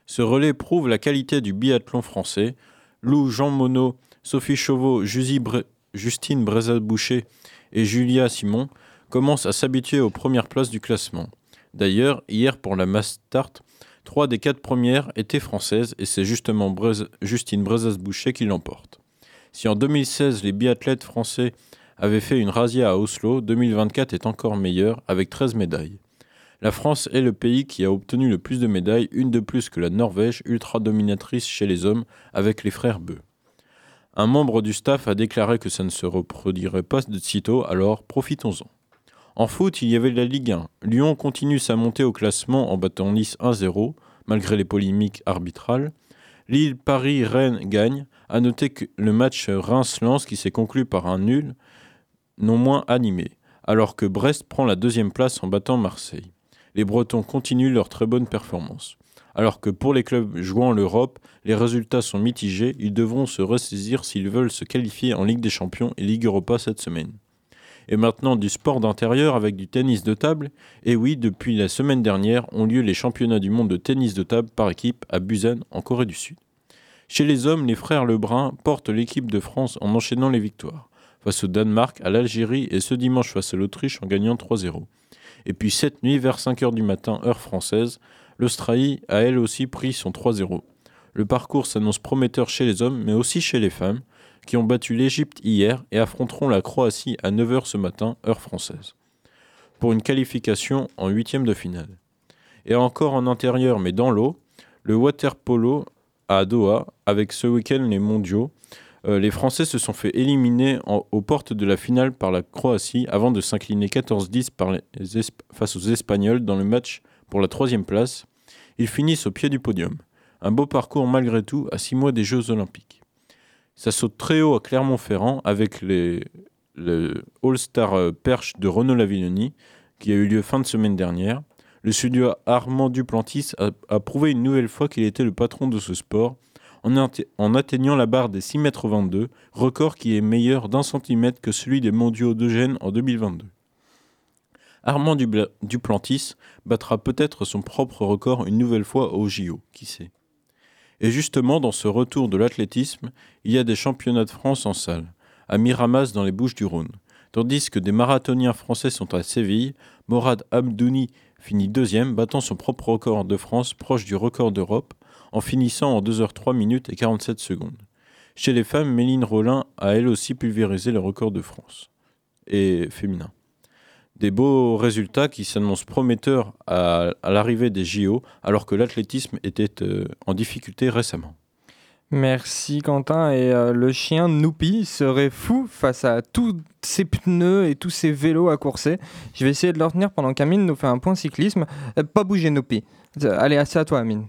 Ce relais prouve la qualité du biathlon français. Lou, Jean Monod, Sophie Chauveau, Justine Brezat-Boucher et Julia Simon commencent à s'habituer aux premières places du classement. D'ailleurs, hier pour la mass trois des quatre premières étaient françaises et c'est justement Justine Brezat-Boucher qui l'emporte. Si en 2016 les biathlètes français avaient fait une razzia à Oslo, 2024 est encore meilleur avec 13 médailles. La France est le pays qui a obtenu le plus de médailles, une de plus que la Norvège, ultra dominatrice chez les hommes, avec les frères Beu. Un membre du staff a déclaré que ça ne se reproduirait pas de sitôt, alors profitons-en. En foot, il y avait la Ligue 1. Lyon continue sa montée au classement en battant Nice 1-0, malgré les polémiques arbitrales. Lille, Paris, Rennes gagnent. À noter que le match Reims-Lens, qui s'est conclu par un nul, non moins animé, alors que Brest prend la deuxième place en battant Marseille. Les Bretons continuent leur très bonne performance. Alors que pour les clubs jouant l'Europe, les résultats sont mitigés, ils devront se ressaisir s'ils veulent se qualifier en Ligue des Champions et Ligue Europa cette semaine. Et maintenant du sport d'intérieur avec du tennis de table. Et oui, depuis la semaine dernière ont lieu les championnats du monde de tennis de table par équipe à Busan en Corée du Sud. Chez les hommes, les frères Lebrun portent l'équipe de France en enchaînant les victoires. face au Danemark, à l'Algérie et ce dimanche face à l'Autriche en gagnant 3-0. Et puis cette nuit, vers 5h du matin, heure française, l'Australie a elle aussi pris son 3-0. Le parcours s'annonce prometteur chez les hommes, mais aussi chez les femmes, qui ont battu l'Égypte hier et affronteront la Croatie à 9h ce matin, heure française, pour une qualification en huitième de finale. Et encore en intérieur, mais dans l'eau, le water polo à Doha, avec ce week-end les mondiaux, euh, les Français se sont fait éliminer aux portes de la finale par la Croatie avant de s'incliner 14-10 par les Esp- face aux Espagnols dans le match pour la troisième place. Ils finissent au pied du podium. Un beau parcours malgré tout à six mois des Jeux Olympiques. Ça saute très haut à Clermont-Ferrand avec le All-Star euh, Perche de Renaud Lavilloni qui a eu lieu fin de semaine dernière. Le studio Armand Duplantis a prouvé une nouvelle fois qu'il était le patron de ce sport en, atte- en atteignant la barre des 6,22 m, record qui est meilleur d'un centimètre que celui des mondiaux d'Eugène en 2022. Armand Duplantis battra peut-être son propre record une nouvelle fois au JO, qui sait? Et justement, dans ce retour de l'athlétisme, il y a des championnats de France en salle, à Miramas dans les Bouches-du-Rhône. Tandis que des marathoniens français sont à Séville, Morad Abdouni finit deuxième, battant son propre record de France proche du record d'Europe, en finissant en 2h03 minutes et 47 secondes. Chez les femmes, Méline Rollin a elle aussi pulvérisé le record de France et féminin. Des beaux résultats qui s'annoncent prometteurs à, l'arrivée des JO, alors que l'athlétisme était euh, en difficulté récemment. Merci Quentin. Et euh, le chien Noupi serait fou face à tous ces pneus et tous ces vélos à courser. Je vais essayer de le retenir pendant qu'Amine nous fait un point cyclisme. Euh, pas bouger Noupi. Allez, assez à toi Amine.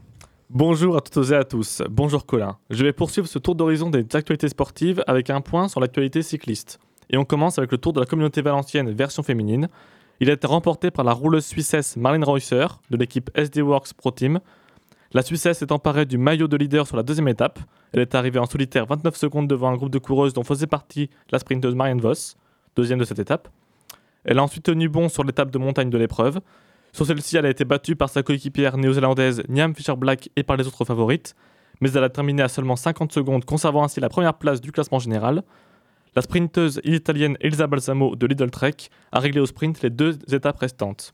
Bonjour à toutes et à tous. Bonjour Colin. Je vais poursuivre ce tour d'horizon des actualités sportives avec un point sur l'actualité cycliste. Et on commence avec le tour de la communauté valencienne version féminine. Il a été remporté par la rouleuse suissesse Marlene Reusser de l'équipe SD Works Pro Team. La Suissesse est emparée du maillot de leader sur la deuxième étape. Elle est arrivée en solitaire 29 secondes devant un groupe de coureuses dont faisait partie la sprinteuse Marianne Voss, deuxième de cette étape. Elle a ensuite tenu bon sur l'étape de montagne de l'épreuve. Sur celle-ci, elle a été battue par sa coéquipière néo-zélandaise Niam Fischer-Black et par les autres favorites, mais elle a terminé à seulement 50 secondes, conservant ainsi la première place du classement général. La sprinteuse italienne Elisa Balsamo de Lidl Trek a réglé au sprint les deux étapes restantes.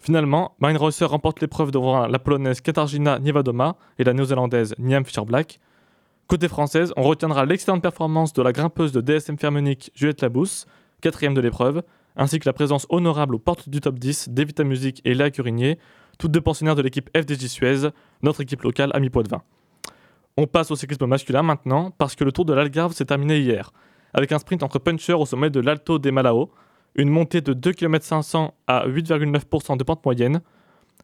Finalement, Marine Reusser remporte l'épreuve devant la polonaise Katarzyna Niewodoma et la néo-zélandaise Niam Fischer-Black. Côté française, on retiendra l'excellente performance de la grimpeuse de DSM Firmenich Juliette Labousse, quatrième de l'épreuve, ainsi que la présence honorable aux portes du top 10 d'Evita Music et Léa Curinier, toutes deux pensionnaires de l'équipe FDJ Suez, notre équipe locale à mi-Poitvin. On passe au cyclisme masculin maintenant, parce que le Tour de l'Algarve s'est terminé hier, avec un sprint entre punchers au sommet de l'Alto des Malao, une montée de 2 km 500 à 8,9% de pente moyenne.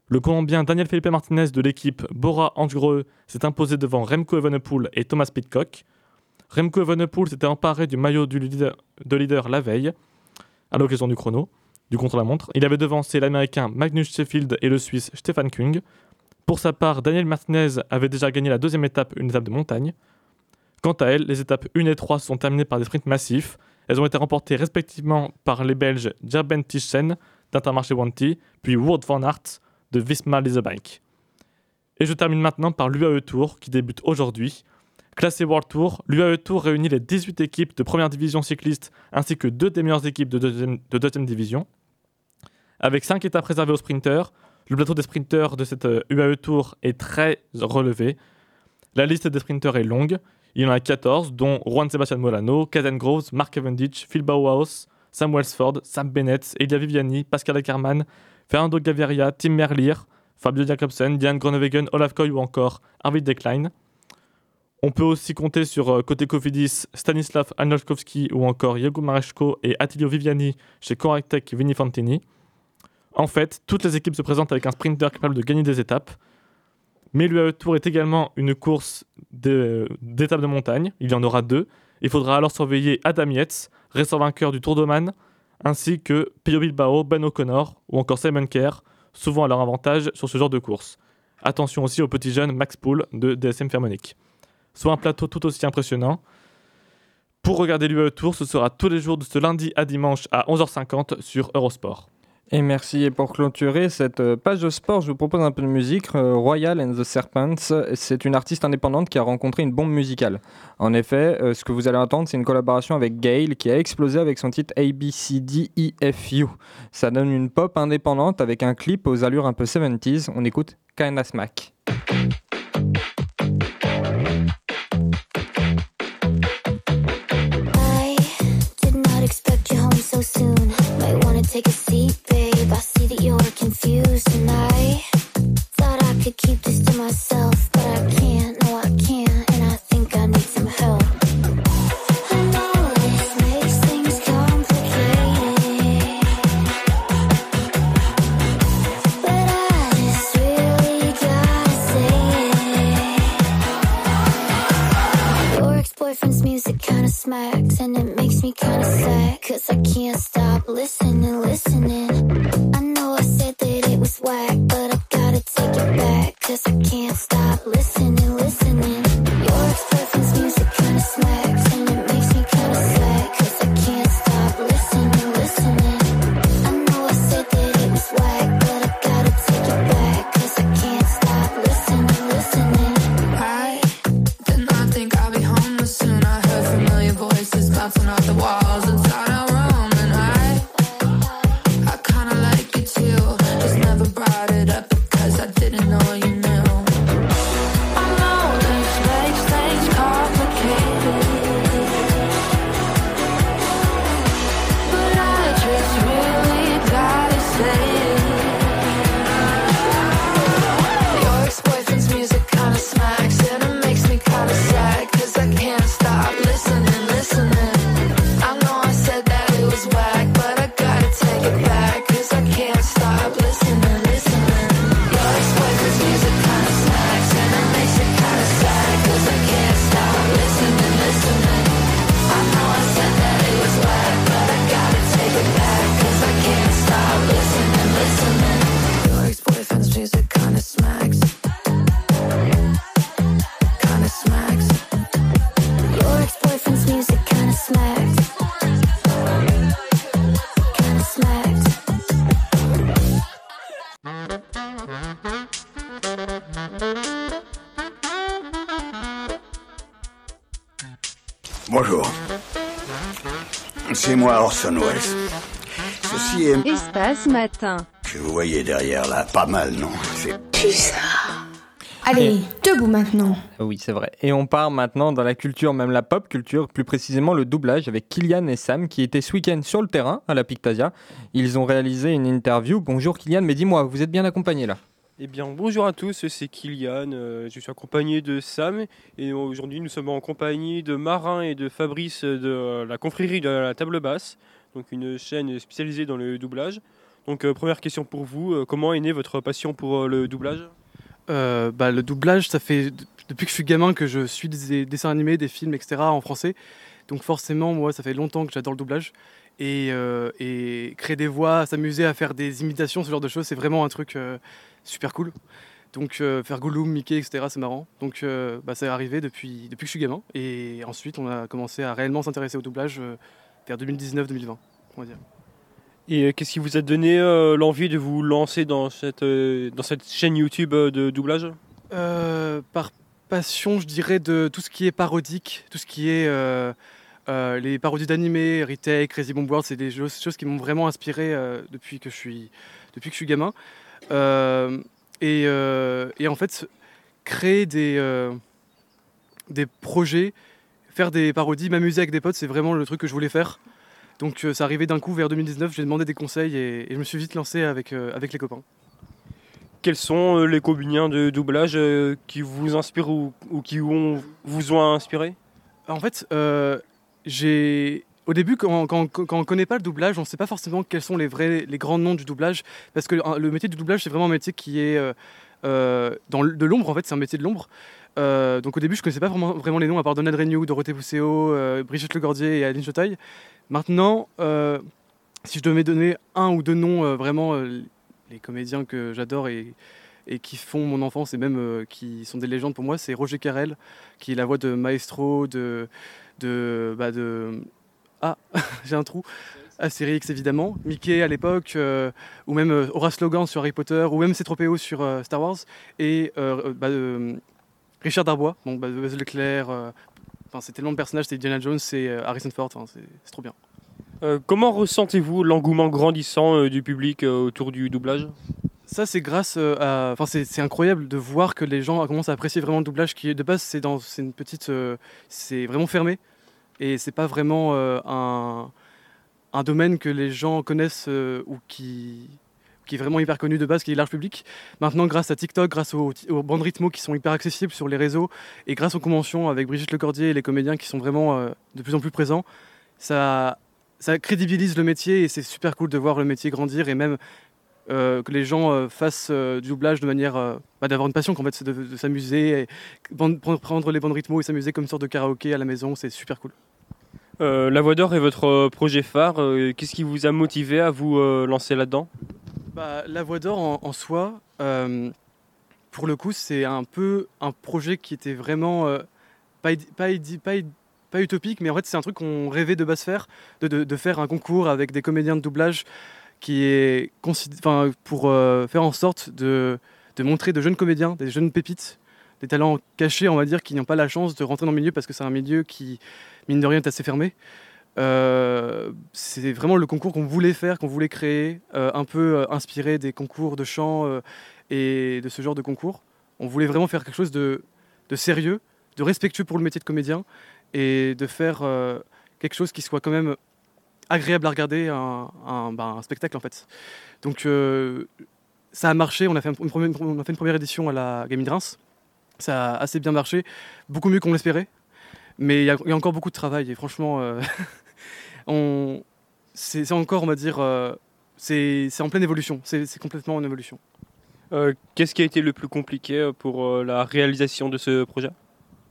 Le Colombien Daniel Felipe Martinez de l'équipe Bora Hansgrohe s'est imposé devant Remco Evenepoel et Thomas Pitcock. Remco Evenepoel s'était emparé du maillot de leader la veille, à l'occasion du chrono, du contre-la-montre. Il avait devancé l'Américain Magnus Sheffield et le Suisse Stefan Kung. Pour sa part, Daniel Martinez avait déjà gagné la deuxième étape, une étape de montagne. Quant à elle, les étapes 1 et 3 sont terminées par des sprints massifs. Elles ont été remportées respectivement par les Belges Gerben Tischsen d'Intermarché Wanty, puis Wout van Aert de Visma Leasebike. Et je termine maintenant par l'UAE Tour qui débute aujourd'hui. Classé World Tour, l'UAE Tour réunit les 18 équipes de première division cycliste ainsi que deux des meilleures équipes de deuxième, de deuxième division. Avec 5 étapes réservées aux sprinteurs, le plateau des sprinteurs de cette euh, UAE Tour est très relevé. La liste des sprinteurs est longue. Il y en a 14, dont Juan Sebastian Molano, Kaden Groves, Mark Cavendish, Phil Bauhaus, Sam Welsford, Sam Bennett, Elia Viviani, Pascal Ackermann, Fernando Gaviria, Tim Merlier, Fabio Jacobsen, Diane Groenewegen, Olaf Koy ou encore Arvid Deklein. On peut aussi compter sur euh, côté Cofidis Stanislav Anolkowski ou encore Diego Mareshko et Attilio Viviani chez Correctech Vini Fantini. En fait, toutes les équipes se présentent avec un sprinter capable de gagner des étapes. Mais l'UAE Tour est également une course de- d'étapes de montagne. Il y en aura deux. Il faudra alors surveiller Adam Yates, récent vainqueur du Tour d'Oman, ainsi que Pio Bilbao, Ben O'Connor ou encore Simon Kerr, souvent à leur avantage sur ce genre de course. Attention aussi au petit jeune Max Poul de DSM Firmenich. Soit un plateau tout aussi impressionnant. Pour regarder l'UAE Tour, ce sera tous les jours de ce lundi à dimanche à 11h50 sur Eurosport. Et merci. Et pour clôturer cette euh, page de sport, je vous propose un peu de musique. Euh, Royal and the Serpents, c'est une artiste indépendante qui a rencontré une bombe musicale. En effet, euh, ce que vous allez entendre, c'est une collaboration avec Gail qui a explosé avec son titre ABCDEFU. Ça donne une pop indépendante avec un clip aux allures un peu 70s. On écoute Kinda Smack. Take a seat, babe. I see that you're confused, and I thought I could keep this to myself, but I can't. Cause I can't stop listening, listening. I know I said that it was whack But I gotta take it back Cause I can't stop listening, moi Orson Welles. Ceci est Espace matin. que vous voyez derrière là, pas mal, non? C'est Allez, debout maintenant. Oui, c'est vrai. Et on part maintenant dans la culture, même la pop culture, plus précisément le doublage avec Kylian et Sam qui étaient ce week-end sur le terrain à la Pictasia. Ils ont réalisé une interview. Bonjour Kylian, mais dis-moi, vous êtes bien accompagné là? Eh bien, bonjour à tous, c'est Kylian. euh, je suis accompagné de Sam et aujourd'hui nous sommes en compagnie de Marin et de Fabrice de la confrérie de la table basse, donc une chaîne spécialisée dans le doublage. Donc, euh, première question pour vous, euh, comment est née votre passion pour le doublage? Bah, le doublage, ça fait depuis que je suis gamin que je suis des dessins animés, des films, etc. en français. Donc forcément, moi, ça fait longtemps que j'adore le doublage. Et, créer des voix, s'amuser à faire des imitations, ce genre de choses, c'est vraiment un truc super cool. Donc euh, faire Gollum, Mickey, etc., c'est marrant. Donc euh, bah, c'est arrivé depuis, depuis que je suis gamin. Et ensuite, on a commencé à réellement s'intéresser au doublage euh, vers 2019-2020, on va dire. Et qu'est-ce qui vous a donné l'envie de vous lancer dans cette, dans cette chaîne YouTube de doublage? Par passion, je dirais, de tout ce qui est parodique, tout ce qui est euh, les parodies d'animés, Retake, Crazy Bomb World, c'est des choses, choses qui m'ont vraiment inspiré euh, depuis, que je suis, depuis que je suis gamin. Euh, et, euh, et en fait, créer des, euh, des projets, faire des parodies, m'amuser avec des potes, c'est vraiment le truc que je voulais faire. Donc euh, ça arrivait d'un coup vers 2019, j'ai demandé des conseils et, et je me suis vite lancé avec, euh, avec les copains. Quels sont euh, les combiniens de doublage qui vous inspirent ou, ou qui ont- vous ont inspiré? En fait, j'ai. Au début, quand, on ne connaît pas le doublage, on ne sait pas forcément quels sont les vrais, les grands noms du doublage, parce que euh, le métier du doublage, c'est vraiment un métier qui est euh, euh, dans de l'ombre. En fait, c'est un métier de l'ombre. Euh, donc au début, je ne connaissais pas vraiment, vraiment les noms, à part Donald Renew, Dorothée Pousseau, euh, Brigitte Legordier et Aline Chotaille. Maintenant, si je devais donner un ou deux noms, vraiment les comédiens que j'adore et, et qui font mon enfance et même qui sont des légendes pour moi, c'est Roger Carrel, qui est la voix de Maestro, de. de, bah, de... Ah, j'ai un trou. Astérix évidemment, Mickey à l'époque, euh, ou même euh, Horace Logan sur Harry Potter, ou même C-3PO sur euh, Star Wars, et bah, Richard Darbois, donc bah, Buzz euh, enfin c'est tellement de personnages, c'est Indiana Jones, c'est Harrison Ford, c'est trop bien. Comment ressentez-vous l'engouement grandissant du public autour du doublage? Ça, c'est grâce à. Enfin, c'est incroyable de voir que les gens commencent à apprécier vraiment le doublage qui, de base, c'est dans c'est une petite. c'est vraiment fermé. Et c'est pas vraiment euh, un, un domaine que les gens connaissent euh, ou qui, qui est vraiment hyper connu de base, qui est large public. Maintenant, grâce à TikTok, grâce aux, bandes rythmo qui sont hyper accessibles sur les réseaux, et grâce aux conventions avec Brigitte Lecordier et les comédiens qui sont vraiment euh, de plus en plus présents, ça, ça crédibilise le métier et c'est super cool de voir le métier grandir et même euh, que les gens euh, fassent euh, du doublage de manière bah, d'avoir une passion qu'en fait c'est de, de s'amuser et bande- prendre- les bandes rythmo et s'amuser comme une sorte de karaoké à la maison c'est super cool La Voix d'Or est votre projet phare. Qu'est-ce qui vous a motivé à vous lancer là-dedans? Bah, la voix d'or en, en soi, pour le coup, c'est un peu un projet qui était vraiment pas, pas, utopique, mais en fait, c'est un truc qu'on rêvait de base faire, de, de- de faire un concours avec des comédiens de doublage qui est pour euh, faire en sorte de, montrer de jeunes comédiens, des jeunes pépites, des talents cachés, on va dire, qui n'ont pas la chance de rentrer dans le milieu parce que c'est un milieu qui, mine de rien, est assez fermé. Euh, c'est vraiment le concours qu'on voulait faire, qu'on voulait créer, euh, un peu inspiré des concours de chant et de ce genre de concours. On voulait vraiment faire quelque chose de, sérieux, de respectueux pour le métier de comédien et de faire quelque chose qui soit quand même agréable à regarder, un, un- bah, un spectacle en fait. Donc euh, ça a marché, on a, fait une première, on a fait une première édition à la Gaming Reims, ça a assez bien marché, beaucoup mieux qu'on l'espérait, mais il y, a- il y a encore beaucoup de travail. Et franchement, euh, on, c'est encore, on va dire, euh, c'est en pleine évolution, c'est complètement en évolution. Euh, Qu'est-ce qui a été le plus compliqué pour euh, la réalisation de ce projet?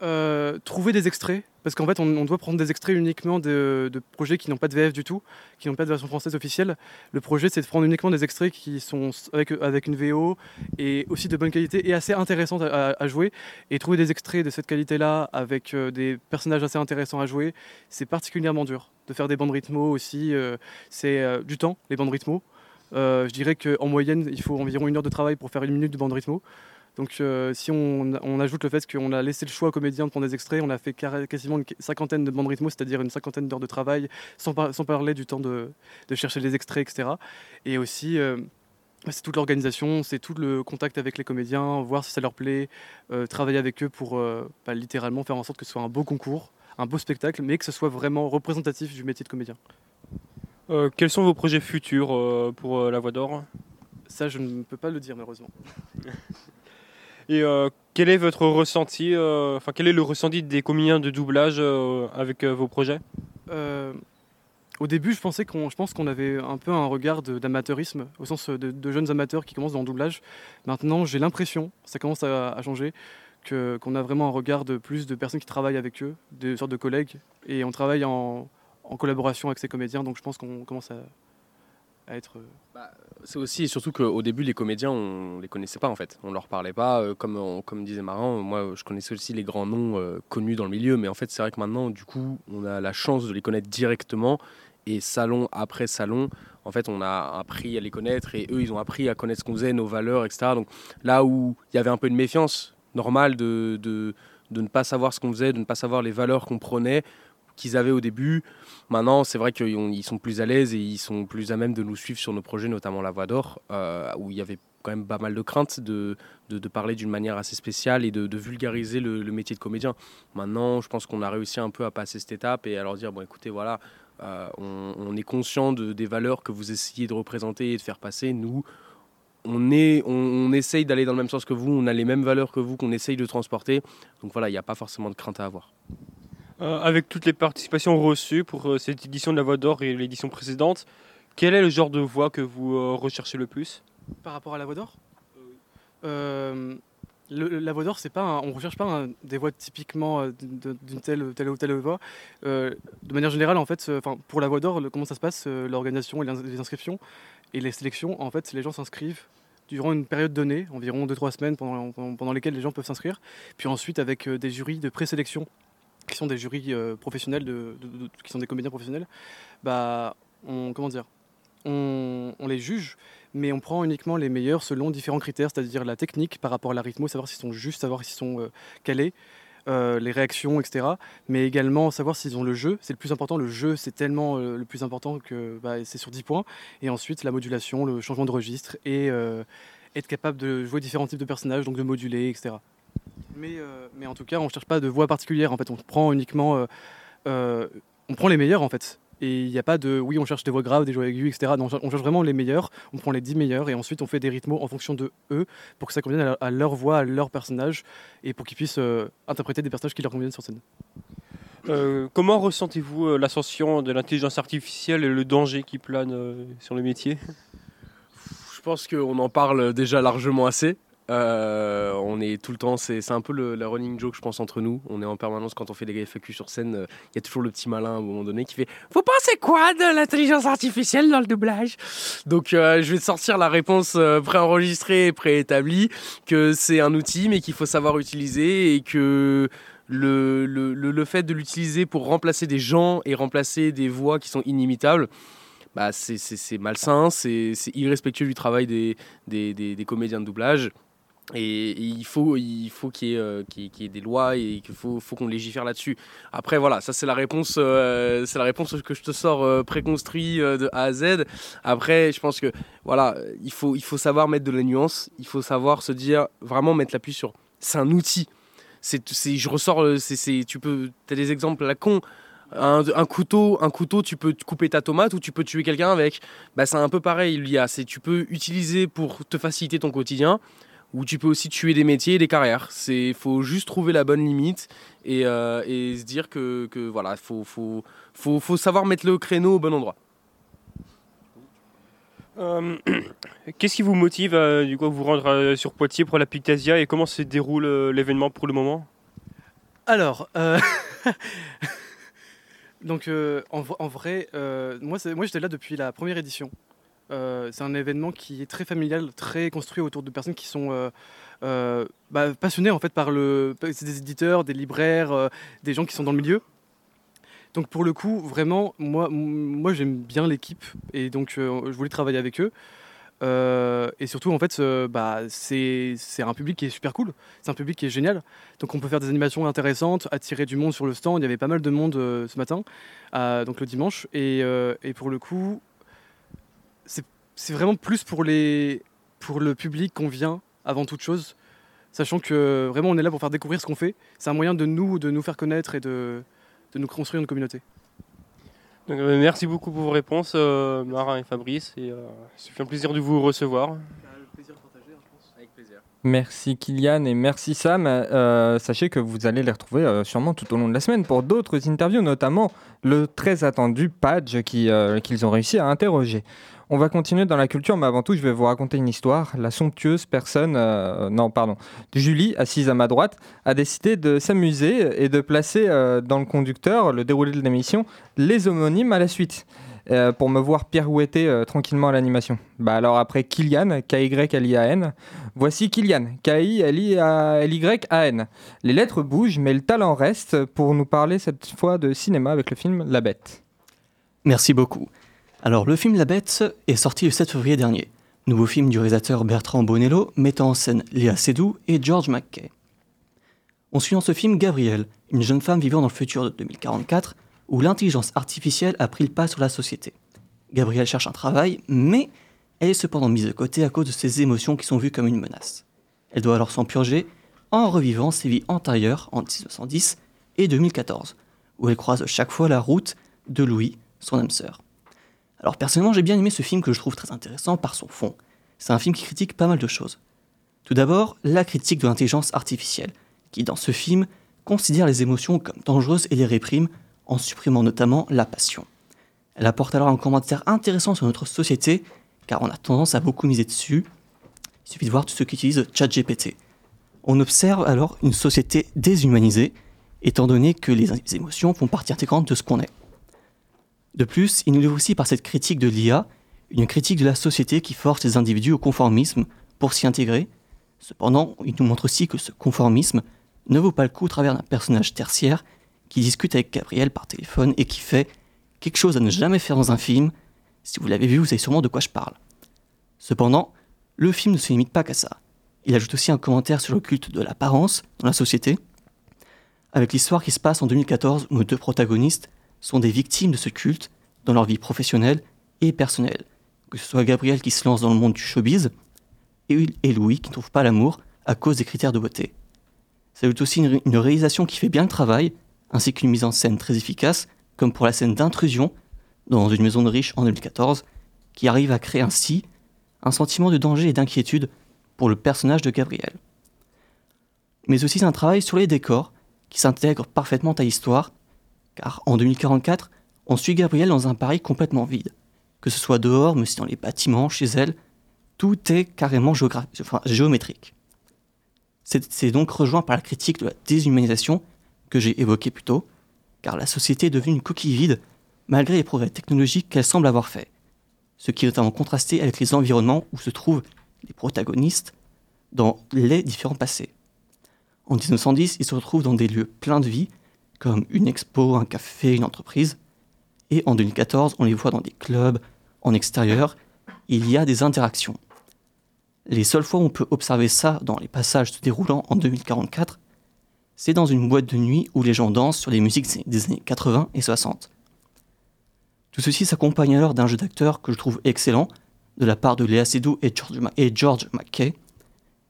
Euh, trouver des extraits, parce qu'en fait, on, doit prendre des extraits uniquement de, projets qui n'ont pas de VF du tout, qui n'ont pas de version française officielle. Le projet, c'est de prendre uniquement des extraits qui sont avec, avec une VO et aussi de bonne qualité et assez intéressantes à, jouer. Et trouver des extraits de cette qualité-là avec euh, des personnages assez intéressants à jouer, c'est particulièrement dur. De faire des bandes rythmo aussi, euh, c'est euh, du temps, les bandes rythmo. Je dirais qu'en moyenne, il faut environ une heure de travail pour faire une minute de bande rythmo. Donc euh, si on, on ajoute le fait qu'on a laissé le choix aux comédiens de prendre des extraits, on a fait quasiment une cinquantaine de bandes rythmo, c'est-à-dire une cinquantaine d'heures de travail, sans, par- sans parler du temps de, de chercher les extraits, etc. Et aussi, euh, c'est toute l'organisation, c'est tout le contact avec les comédiens, voir si ça leur plaît, euh, travailler avec eux pour bah, littéralement faire en sorte que ce soit un beau concours, un beau spectacle, mais que ce soit vraiment représentatif du métier de comédien. Quels sont vos projets futurs pour La Voix d'Or? Ça, je ne peux pas le dire malheureusement. Et euh, quel est votre ressenti, euh, enfin quel est le ressenti des comédiens de doublage euh, avec vos projets? Au début, je pensais qu'on, je pense qu'on avait un peu un regard d'amateurisme, au sens de, jeunes amateurs qui commencent dans le doublage. Maintenant, j'ai l'impression, ça commence à, à changer, qu'on a vraiment un regard de plus de personnes qui travaillent avec eux, de sortes de collègues, et on travaille en collaboration avec ces comédiens, donc je pense qu'on commence à, euh, C'est aussi et surtout qu'au début, les comédiens, on les connaissait pas en fait. On leur parlait pas. euh, comme, disait Marin, moi, je connaissais aussi les grands noms euh, connus dans le milieu. Mais en fait, c'est vrai que maintenant, du coup, on a la chance de les connaître directement. Et salon après salon, en fait, on a appris à les connaître et eux, ils ont appris à connaître ce qu'on faisait, nos valeurs, etc. Donc là où il y avait un peu de méfiance normale de, de, de ne pas savoir ce qu'on faisait, de ne pas savoir les valeurs qu'on prenait, qu'ils avaient au début. Maintenant, c'est vrai qu'ils ont- ils sont plus à l'aise et ils sont plus à même de nous suivre sur nos projets, notamment La Voix d'Or, euh, où il y avait quand même pas mal de craintes de, parler d'une manière assez spéciale et de, vulgariser le, métier de comédien. Maintenant, je pense qu'on a réussi un peu à passer cette étape et à leur dire, bon écoutez, voilà, euh, on, est conscient de, des valeurs que vous essayez de représenter et de faire passer. Nous, on, est, on essaye d'aller dans le même sens que vous, on a les mêmes valeurs que vous, qu'on essaye de transporter. Donc voilà, il n'y a pas forcément de crainte à avoir. Euh, Avec toutes les participations reçues pour euh, cette édition de La Voix d'Or et l'édition précédente, quel est le genre de voix que vous euh, recherchez le plus? Par rapport à la voix d'or? La voix d'or, c'est pas un- on recherche pas des voix typiquement d'une telle, ou telle voix. De manière générale, en fait, pour la voix d'or, comment ça se passe, l'organisation et les ins- les inscriptions et les sélections, en fait, les gens s'inscrivent durant une période donnée, environ 2-3 semaines pendant, pendant, lesquelles les gens peuvent s'inscrire, puis ensuite avec des jurys de présélection qui sont des jurys euh, professionnels, qui sont des comédiens professionnels, bah, on comment dire, on, les juge, mais on prend uniquement les meilleurs selon différents critères, c'est-à-dire la technique par rapport à la rythmo, savoir s'ils sont justes, savoir s'ils sont euh, calés, euh, les réactions, etc. Mais également savoir s'ils ont le jeu. C'est le plus important. Le jeu, c'est tellement le plus important que bah, c'est sur 10 points. Et ensuite, la modulation, le changement de registre et être capable de jouer différents types de personnages, donc de moduler, etc. Mais, euh, mais en tout cas, on ne cherche pas de voix particulière. En fait, on prend uniquement, euh, euh, on prend les meilleurs en fait. Et il n'y a pas de, oui, on cherche des voix graves, des voix aiguës, etc. Non, on cher- on cherche vraiment les meilleurs. On prend les 10 meilleurs et ensuite on fait des rythmos en fonction de eux pour que ça convienne à, à leur voix, à leur personnage et pour qu'ils puissent euh, interpréter des personnages qui leur conviennent sur scène. Euh, comment ressentez-vous euh, l'ascension de l'intelligence artificielle et le danger qui plane euh, sur le métier? Je pense qu'on en parle déjà largement assez. Euh, on est tout le temps, c'est un peu le, la running joke, je pense, entre nous. On est en permanence quand on fait des FAQ sur scène. euh, Il y a toujours le petit malin à un moment donné qui fait Vous pensez quoi de l'intelligence artificielle dans le doublage? Donc, euh, je vais sortir la réponse préenregistrée et préétablie que c'est un outil, mais qu'il faut savoir utiliser et que le, fait de l'utiliser pour remplacer des gens et remplacer des voix qui sont inimitables, bah, c'est- malsain, c'est irrespectueux du travail des comédiens de doublage. Et, il faut il faut qu'il y, ait, euh, des lois et qu'il faut, qu'on légifère là-dessus. Après voilà, ça c'est la réponse euh, c'est la réponse que je te sors euh, préconstruit euh, de A à Z. Après, je pense que voilà, il faut il faut savoir mettre de la nuance, il faut savoir se dire vraiment mettre l'appui sur c'est un outil. C'est je ressors c'est tu peux as des exemples la con un, couteau, un couteau, tu peux couper ta tomate ou tu peux tuer quelqu'un avec. Bah, c'est un peu pareil, l'IA. C'est tu peux utiliser pour te faciliter ton quotidien, ou tu peux aussi tuer des métiers et des carrières. C'est faut juste trouver la bonne limite et, euh, et se dire que, que voilà, faut, faut, faut, faut savoir mettre le créneau au bon endroit. Euh, Qu'est-ce qui vous motive euh, du coup, à vous rendre euh, sur Poitiers pour la Pictasia et comment se déroule euh, l'événement pour le moment? Alors, euh, donc euh, en, vrai, euh, moi, c'est- moi j'étais là depuis la première édition. Euh, c'est un événement qui est très familial, très construit autour de personnes qui sont euh, euh, bah, passionnées en fait par le, c'est des éditeurs, des libraires, des gens qui sont dans le milieu. Donc pour le coup, vraiment, moi, moi j'aime bien l'équipe et donc je voulais travailler avec eux. Et surtout, en fait, bah, c'est un public qui est super cool. C'est un public qui est génial. Donc, on peut faire des animations intéressantes, attirer du monde sur le stand. Il y avait pas mal de monde ce matin, donc le dimanche. Et, et pour le coup, c'est c'est vraiment plus pour, les, pour le public qu'on vient avant toute chose. Sachant que vraiment, on est là pour faire découvrir ce qu'on fait. C'est un moyen de nous, de nous faire connaître et de, de nous construire une communauté. Donc, euh, Merci beaucoup pour vos réponses, euh, Marin et Fabrice. Et, euh, fait un plaisir de vous recevoir. Avec plaisir. Merci Kylian et merci Sam. Euh, sachez que vous allez les retrouver euh, sûrement tout au long de la semaine pour d'autres interviews, notamment le très attendu euh, qu'ils ont réussi à interroger. On va continuer dans la culture, mais avant tout, je vais vous raconter une histoire. La somptueuse personne, euh, non, pardon, Julie, assise à ma droite, a décidé de s'amuser et de placer euh, dans le conducteur, le déroulé de l'émission, les homonymes à la suite. euh, pour me voir pirouetter tranquillement à l'animation. Bah alors après Kylian, K-Y-L-I-A-N, voici Kylian, K-I-L-I-A-L-Y-A-N. Les lettres bougent, mais le talent reste pour nous parler cette fois de cinéma avec le film La Bête. Merci beaucoup. Alors, le film La Bête est sorti le 7 février dernier. Nouveau film du réalisateur Bertrand Bonello mettant en scène Léa Seydoux et George McKay. On suit dans ce film Gabrielle, une jeune femme vivant dans le futur de 2044 où l'intelligence artificielle a pris le pas sur la société. Gabrielle cherche un travail, mais elle est cependant mise de côté à cause de ses émotions qui sont vues comme une menace. Elle doit alors s'en purger en revivant ses vies antérieures en 1910 et 2014, où elle croise chaque fois la route de Louis, son âme sœur. Alors personnellement, j'ai bien aimé ce film que je trouve très intéressant par son fond. C'est un film qui critique pas mal de choses. Tout d'abord, la critique de l'intelligence artificielle, qui dans ce film considère les émotions comme dangereuses et les réprime en supprimant notamment la passion. Elle apporte alors un commentaire intéressant sur notre société, car on a tendance à beaucoup miser dessus. Il suffit de voir tous ceux qui utilisent ChatGPT. On observe alors une société déshumanisée, étant donné que les émotions font partie intégrante de ce qu'on est. De plus, il nous livre aussi par cette critique de l'IA, une critique de la société qui force les individus au conformisme pour s'y intégrer. Cependant, il nous montre aussi que ce conformisme ne vaut pas le coup au travers d'un personnage tertiaire qui discute avec Gabriel par téléphone et qui fait quelque chose à ne jamais faire dans un film, Si vous l'avez vu, vous savez sûrement de quoi je parle. Cependant, le film ne se limite pas qu'à ça. Il ajoute aussi un commentaire sur le culte de l'apparence dans la société, avec l'histoire qui se passe en 2014 où nos deux protagonistes sont des victimes de ce culte dans leur vie professionnelle et personnelle. Que ce soit Gabriel qui se lance dans le monde du showbiz et Louis qui ne trouve pas l'amour à cause des critères de beauté. Ajoute aussi une, réalisation qui fait bien le travail, ainsi qu'une mise en scène très efficace, comme pour la scène d'intrusion dans une maison de riche en 2014, qui arrive à créer ainsi un sentiment de danger et d'inquiétude pour le personnage de Gabriel. Mais aussi un travail sur les décors qui s'intègre parfaitement à l'histoire, car en 2044, on suit Gabriel dans un Paris complètement vide. Que ce soit dehors, mais aussi dans les bâtiments, chez elle, tout est carrément géométrique. C'est donc rejoint par la critique de la déshumanisation que j'ai évoquée plus tôt, car la société est devenue une coquille vide malgré les progrès technologiques qu'elle semble avoir faits, ce qui est notamment contrasté avec les environnements où se trouvent les protagonistes dans les différents passés. En 1910, ils se retrouvent dans des lieux pleins de vie, comme une expo, un café, une entreprise, et en 2014, on les voit dans des clubs, en extérieur, il y a des interactions. Les seules fois où on peut observer ça dans les passages se déroulant en 2044, c'est dans une boîte de nuit où les gens dansent sur les musiques des années 80 et 60. Tout ceci s'accompagne alors d'un jeu d'acteur que je trouve excellent, de la part de Léa Seydoux et George, McKay,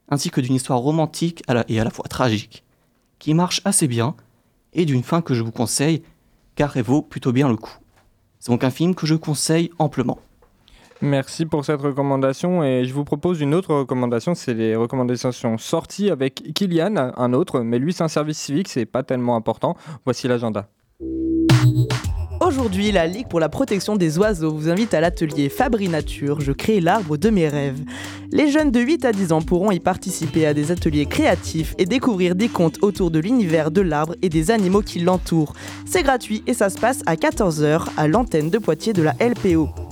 ainsi que d'une histoire romantique et à la fois tragique, qui marche assez bien, et d'une fin que je vous conseille, car elle vaut plutôt bien le coup. C'est donc un film que je conseille amplement. Merci pour cette recommandation et je vous propose une autre recommandation, c'est les recommandations sorties avec Kylian, un autre, mais lui c'est un service civique, c'est pas tellement important. Voici l'agenda. Aujourd'hui, la Ligue pour la protection des oiseaux vous invite à l'atelier Fabri Nature, je crée l'arbre de mes rêves. Les jeunes de 8 à 10 ans pourront y participer à des ateliers créatifs et découvrir des contes autour de l'univers de l'arbre et des animaux qui l'entourent. C'est gratuit et ça se passe à 14h à l'antenne de Poitiers de la LPO.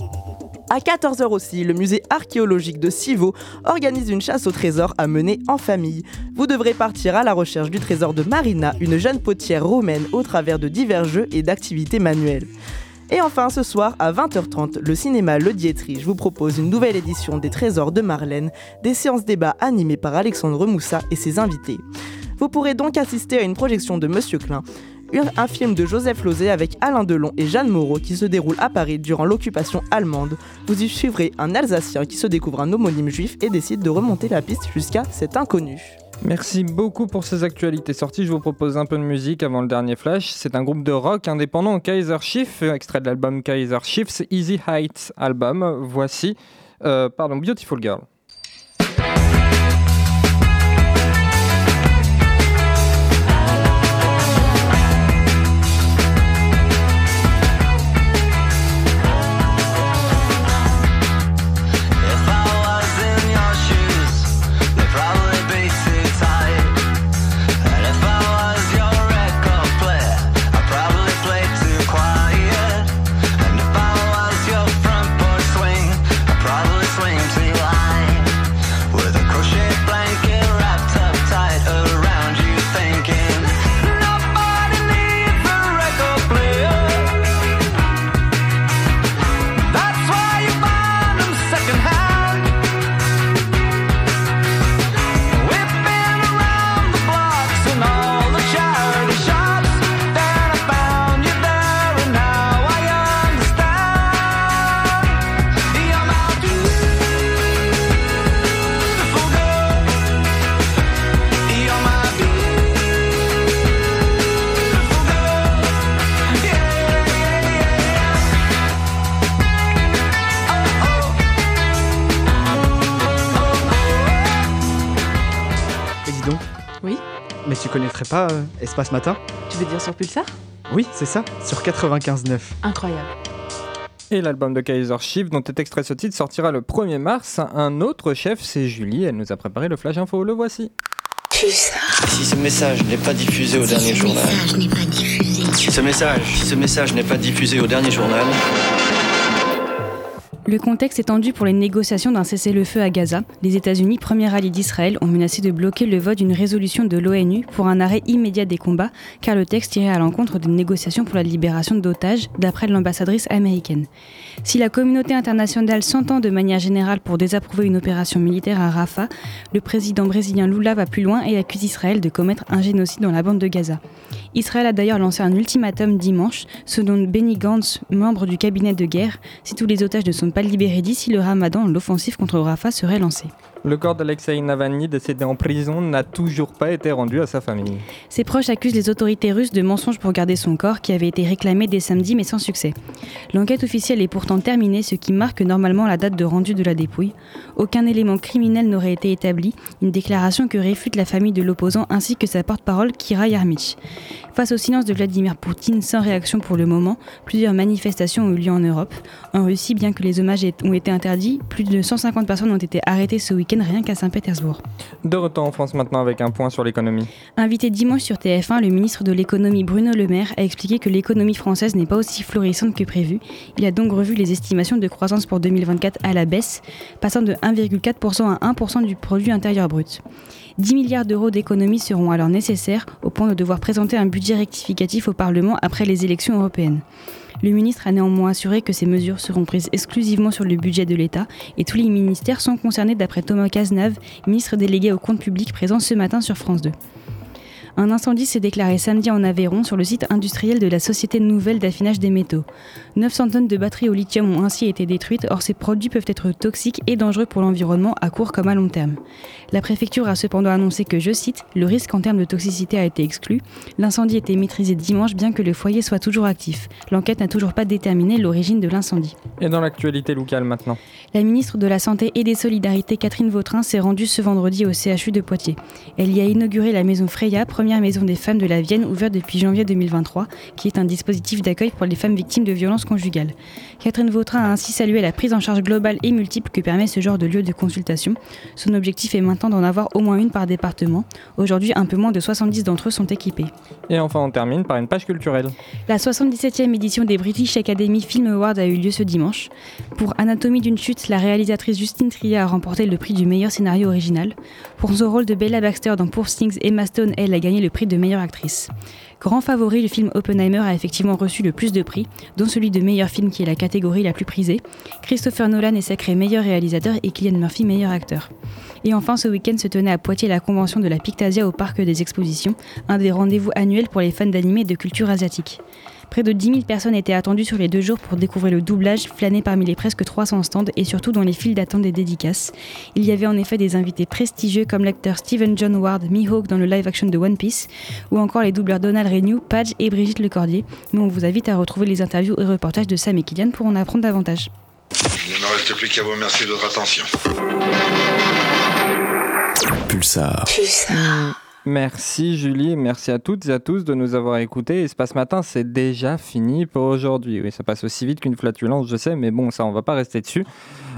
À 14h aussi, le musée archéologique de Civaux organise une chasse au trésor à mener en famille. Vous devrez partir à la recherche du trésor de Marina, une jeune potière romaine au travers de divers jeux et d'activités manuelles. Et enfin, ce soir à 20h30, le cinéma Le Dietrich vous propose une nouvelle édition des Trésors de Marlène, des séances débats animées par Alexandre Moussa et ses invités. Vous pourrez donc assister à une projection de Monsieur Klein, un film de Joseph Lozé avec Alain Delon et Jeanne Moreau qui se déroule à Paris durant l'occupation allemande. Vous y suivrez un Alsacien qui se découvre un homonyme juif et décide de remonter la piste jusqu'à cet inconnu. Merci beaucoup pour ces actualités sorties. Je vous propose un peu de musique avant le dernier flash. C'est un groupe de rock indépendant Kaiser Chief, extrait de l'album Kaiser Chief, c'est Easy Heights album. Voici, euh, pardon, Beautiful Girl. Pas euh, Espace Matin Tu veux dire sur Pulsar? Oui, c'est ça, sur 95.9. Incroyable. Et l'album de Kaiser Chief, dont est extrait ce titre, sortira le 1er mars. Un autre chef, c'est Julie. Elle nous a préparé le flash info. Le voici. Si ce message n'est pas diffusé au dernier journal. Si ce message, si ce message n'est pas diffusé au dernier journal. Le contexte est tendu pour les négociations d'un cessez-le-feu à Gaza. Les États-Unis, premier allié d'Israël, ont menacé de bloquer le vote d'une résolution de l'ONU pour un arrêt immédiat des combats, car le texte irait à l'encontre des négociations pour la libération d'otages, d'après l'ambassadrice américaine. Si la communauté internationale s'entend de manière générale pour désapprouver une opération militaire à Rafah, le président brésilien Lula va plus loin et accuse Israël de commettre un génocide dans la bande de Gaza. Israël a d'ailleurs lancé un ultimatum dimanche, selon Benny Gantz, membre du cabinet de guerre, si tous les otages ne sont pas libérés d'ici le ramadan, l'offensive contre Rafah serait lancée. Le corps d'Alexei Navalny, décédé en prison, n'a toujours pas été rendu à sa famille. Ses proches accusent les autorités russes de mensonges pour garder son corps, qui avait été réclamé dès samedi mais sans succès. L'enquête officielle est pourtant terminée, ce qui marque normalement la date de rendu de la dépouille. Aucun élément criminel n'aurait été établi, une déclaration que réfute la famille de l'opposant ainsi que sa porte-parole Kira Yarmich. Face au silence de Vladimir Poutine, sans réaction pour le moment, plusieurs manifestations ont eu lieu en Europe. En Russie, bien que les hommages ont été interdits, plus de 150 personnes ont été arrêtées ce week-end rien qu'à Saint-Pétersbourg. De retour en France maintenant avec un point sur l'économie. Invité dimanche sur TF1, le ministre de l'économie Bruno Le Maire a expliqué que l'économie française n'est pas aussi florissante que prévu. Il a donc revu les estimations de croissance pour 2024 à la baisse, passant de 1,4% à 1% du produit intérieur brut. 10 milliards d'euros d'économies seront alors nécessaires au point de devoir présenter un budget rectificatif au Parlement après les élections européennes. Le ministre a néanmoins assuré que ces mesures seront prises exclusivement sur le budget de l'État et tous les ministères sont concernés d'après Thomas Cazenave, ministre délégué au compte public présent ce matin sur France 2. Un incendie s'est déclaré samedi en Aveyron sur le site industriel de la Société Nouvelle d'affinage des métaux. 900 tonnes de batteries au lithium ont ainsi été détruites, or ces produits peuvent être toxiques et dangereux pour l'environnement à court comme à long terme. La préfecture a cependant annoncé que, je cite, le risque en termes de toxicité a été exclu. L'incendie était maîtrisé dimanche bien que le foyer soit toujours actif. L'enquête n'a toujours pas déterminé l'origine de l'incendie. Et dans l'actualité locale maintenant. La ministre de la Santé et des Solidarités, Catherine Vautrin, s'est rendue ce vendredi au CHU de Poitiers. Elle y a inauguré la maison Freya, première maison des femmes de la Vienne, ouverte depuis janvier 2023, qui est un dispositif d'accueil pour les femmes victimes de violences conjugales. Catherine Vautrin a ainsi salué la prise en charge globale et multiple que permet ce genre de lieu de consultation. Son objectif est maintenant d'en avoir au moins une par département. Aujourd'hui, un peu moins de 70 d'entre eux sont équipés. Et enfin, on termine par une page culturelle. La 77e édition des British Academy Film Awards a eu lieu ce dimanche. Pour Anatomie d'une chute, la réalisatrice Justine Trier a remporté le prix du meilleur scénario original. Pour son rôle de Bella Baxter dans Poor Things, Emma Stone, elle, a gagné le prix de meilleure actrice. Grand favori, le film Oppenheimer a effectivement reçu le plus de prix, dont celui de meilleur film qui est la catégorie la plus prisée. Christopher Nolan est sacré meilleur réalisateur et Kylian Murphy meilleur acteur. Et enfin, ce week-end se tenait à Poitiers la convention de la Pictasia au Parc des Expositions, un des rendez-vous annuels pour les fans d'animé et de culture asiatique. Près de 10 000 personnes étaient attendues sur les deux jours pour découvrir le doublage, flâner parmi les presque 300 stands et surtout dans les files d'attente des dédicaces. Il y avait en effet des invités prestigieux comme l'acteur Stephen John Ward, Mihawk dans le live-action de One Piece, ou encore les doubleurs Donald Renew, Padge et Brigitte Lecordier. Mais on vous invite à retrouver les interviews et reportages de Sam et Kylian pour en apprendre davantage. Il ne me reste plus qu'à vous remercier de votre attention. Pulsar. Merci Julie, merci à toutes et à tous de nous avoir écoutés. Espace Matin, c'est déjà fini pour aujourd'hui. Oui, ça passe aussi vite qu'une flatulence, je sais, mais bon, ça, on va pas rester dessus.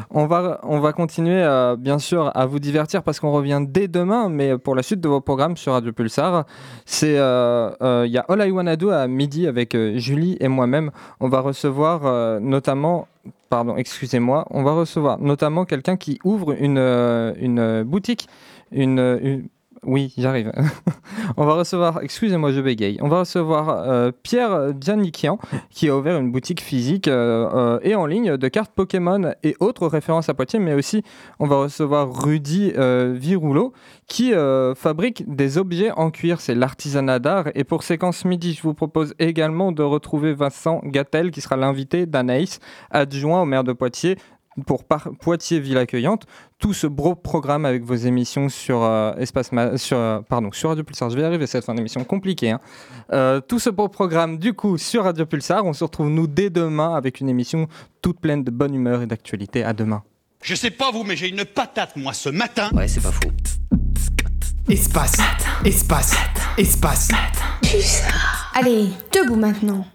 On va, on va continuer, euh, bien sûr, à vous divertir parce qu'on revient dès demain, mais pour la suite de vos programmes sur Radio Pulsar, c'est euh, euh, il y a All I Wanna Do à midi avec Julie et moi-même. On va recevoir notamment pardon, excusez-moi, on va recevoir notamment quelqu'un qui ouvre une, une boutique, une- oui, j'arrive. on va recevoir, excusez-moi, je bégaye. On va recevoir euh, Pierre Giannikian qui a ouvert une boutique physique euh, euh, et en ligne de cartes Pokémon et autres références à Poitiers, mais aussi on va recevoir Rudy euh, Viroulo qui fabrique des objets en cuir. C'est l'artisanat d'art. Et pour séquence midi, je vous propose également de retrouver Vincent Gattel qui sera l'invité d'Anaïs, adjoint au maire de Poitiers pour par- Poitiers Ville Accueillante, tout ce beau programme avec vos émissions sur euh, Espace Ma- sur euh, pardon sur Radio Pulsar. Je vais y arriver, cette fin d'émission compliquée. hein. Euh, tout ce beau programme du coup sur Radio Pulsar. On se retrouve nous dès demain avec une émission toute pleine de bonne humeur et d'actualité. À demain. Je sais pas vous, mais j'ai une patate, moi, ce matin. Ouais, c'est pas faux. Espace, espace, espace. Allez, debout maintenant.